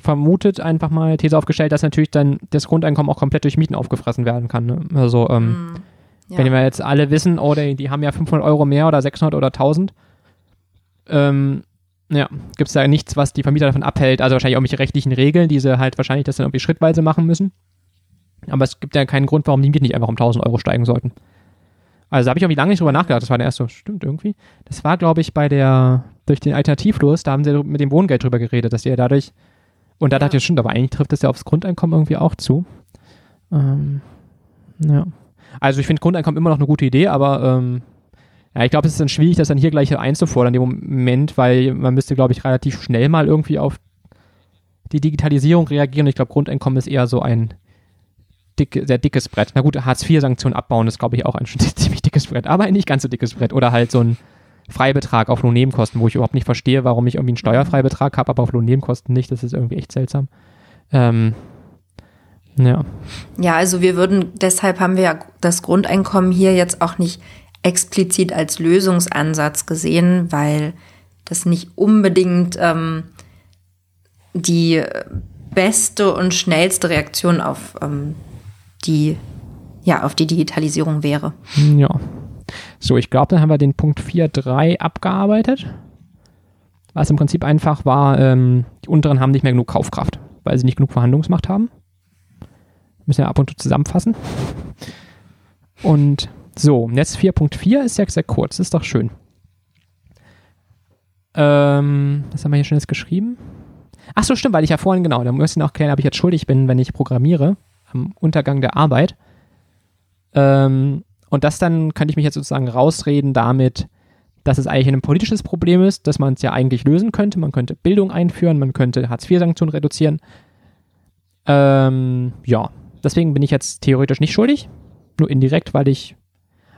vermutet einfach mal These aufgestellt, dass natürlich dann das Grundeinkommen auch komplett durch Mieten aufgefressen werden kann. Ne? Also, ähm, Hm, ja. Wenn wir jetzt alle wissen, oh, die, die haben ja 500 Euro mehr oder 600 oder 1000, ähm, ja, gibt es da nichts, was die Vermieter davon abhält. Also wahrscheinlich auch irgendwelche rechtlichen Regeln, die sie halt wahrscheinlich das dann irgendwie schrittweise machen müssen. Aber es gibt ja keinen Grund, warum die Mieten nicht einfach um 1000 Euro steigen sollten. Also da habe ich irgendwie lange nicht drüber nachgedacht. Das war der erste, stimmt irgendwie. Das war, glaube ich, bei der, durch den Alternativlos, da haben sie mit dem Wohngeld drüber geredet, dass ja dadurch, und da Ja. dachte ich, stimmt, aber eigentlich trifft das ja aufs Grundeinkommen irgendwie auch zu. Ähm, ja. Also ich finde Grundeinkommen immer noch eine gute Idee, aber ähm, ja, ich glaube, es ist dann schwierig, das dann hier gleich einzufordern in dem Moment, weil man müsste, glaube ich, relativ schnell mal irgendwie auf die Digitalisierung reagieren. Ich glaube, Grundeinkommen ist eher so ein dick, sehr dickes Brett. Na gut, Hartz-IV-Sanktionen abbauen ist, glaube ich, auch ein ziemlich dickes Brett, aber ein nicht ganz so dickes Brett. Oder halt so ein Freibetrag auf Lohnnebenkosten, wo ich überhaupt nicht verstehe, warum ich irgendwie einen Steuerfreibetrag habe, aber auf Lohnnebenkosten nicht. Das ist irgendwie echt seltsam. Ähm, ja. Ja, also wir würden, deshalb haben wir ja das Grundeinkommen hier jetzt auch nicht explizit als Lösungsansatz gesehen, weil das nicht unbedingt ähm, die beste und schnellste Reaktion auf ähm, die ja auf die Digitalisierung wäre. Ja. So, ich glaube, dann haben wir den Punkt 4.3 abgearbeitet. Was im Prinzip einfach war, ähm, die unteren haben nicht mehr genug Kaufkraft, weil sie nicht genug Verhandlungsmacht haben. Müssen wir ab und zu zusammenfassen. Und so, jetzt 4.4 ist ja sehr kurz, ist doch schön. Ähm, was haben wir hier schon jetzt geschrieben? Ach so, stimmt, weil ich ja vorhin, genau, da müssen wir auch klären, ob ich jetzt schuldig bin, wenn ich programmiere, am Untergang der Arbeit. Ähm, und das dann könnte ich mich jetzt sozusagen rausreden damit, dass es eigentlich ein politisches Problem ist, dass man es ja eigentlich lösen könnte. Man könnte Bildung einführen, man könnte Hartz-IV-Sanktionen reduzieren. Ähm, ja, deswegen bin ich jetzt theoretisch nicht schuldig, nur indirekt, weil ich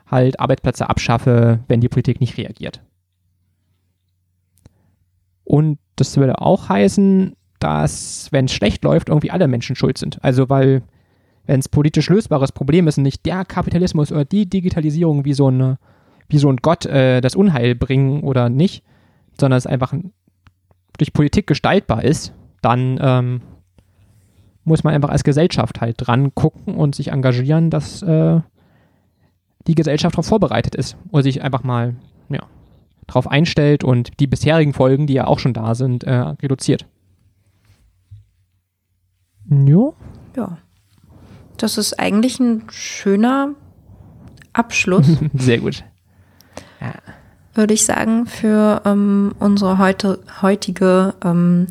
halt Arbeitsplätze abschaffe, wenn die Politik nicht reagiert. Und das würde auch heißen, dass, wenn es schlecht läuft, irgendwie alle Menschen schuld sind. Also, weil, wenn es politisch lösbares Problem ist und nicht der Kapitalismus oder die Digitalisierung wie so, eine, wie so ein Gott äh, das Unheil bringen oder nicht, sondern es einfach durch Politik gestaltbar ist, dann ähm, muss man einfach als Gesellschaft halt dran gucken und sich engagieren, dass äh, die Gesellschaft darauf vorbereitet ist oder sich einfach mal ja, darauf einstellt und die bisherigen Folgen, die ja auch schon da sind, äh, reduziert. Jo. Ja. Das ist eigentlich ein schöner Abschluss. Sehr gut. Ja. Würde ich sagen, für ähm, unsere heute, heutige ähm,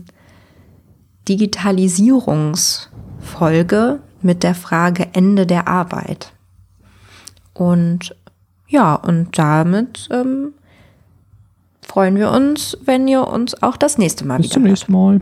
Digitalisierungsfolge mit der Frage Ende der Arbeit. Und ja, und damit ähm, freuen wir uns, wenn ihr uns auch das nächste Mal Bis wieder zum nächsten Mal.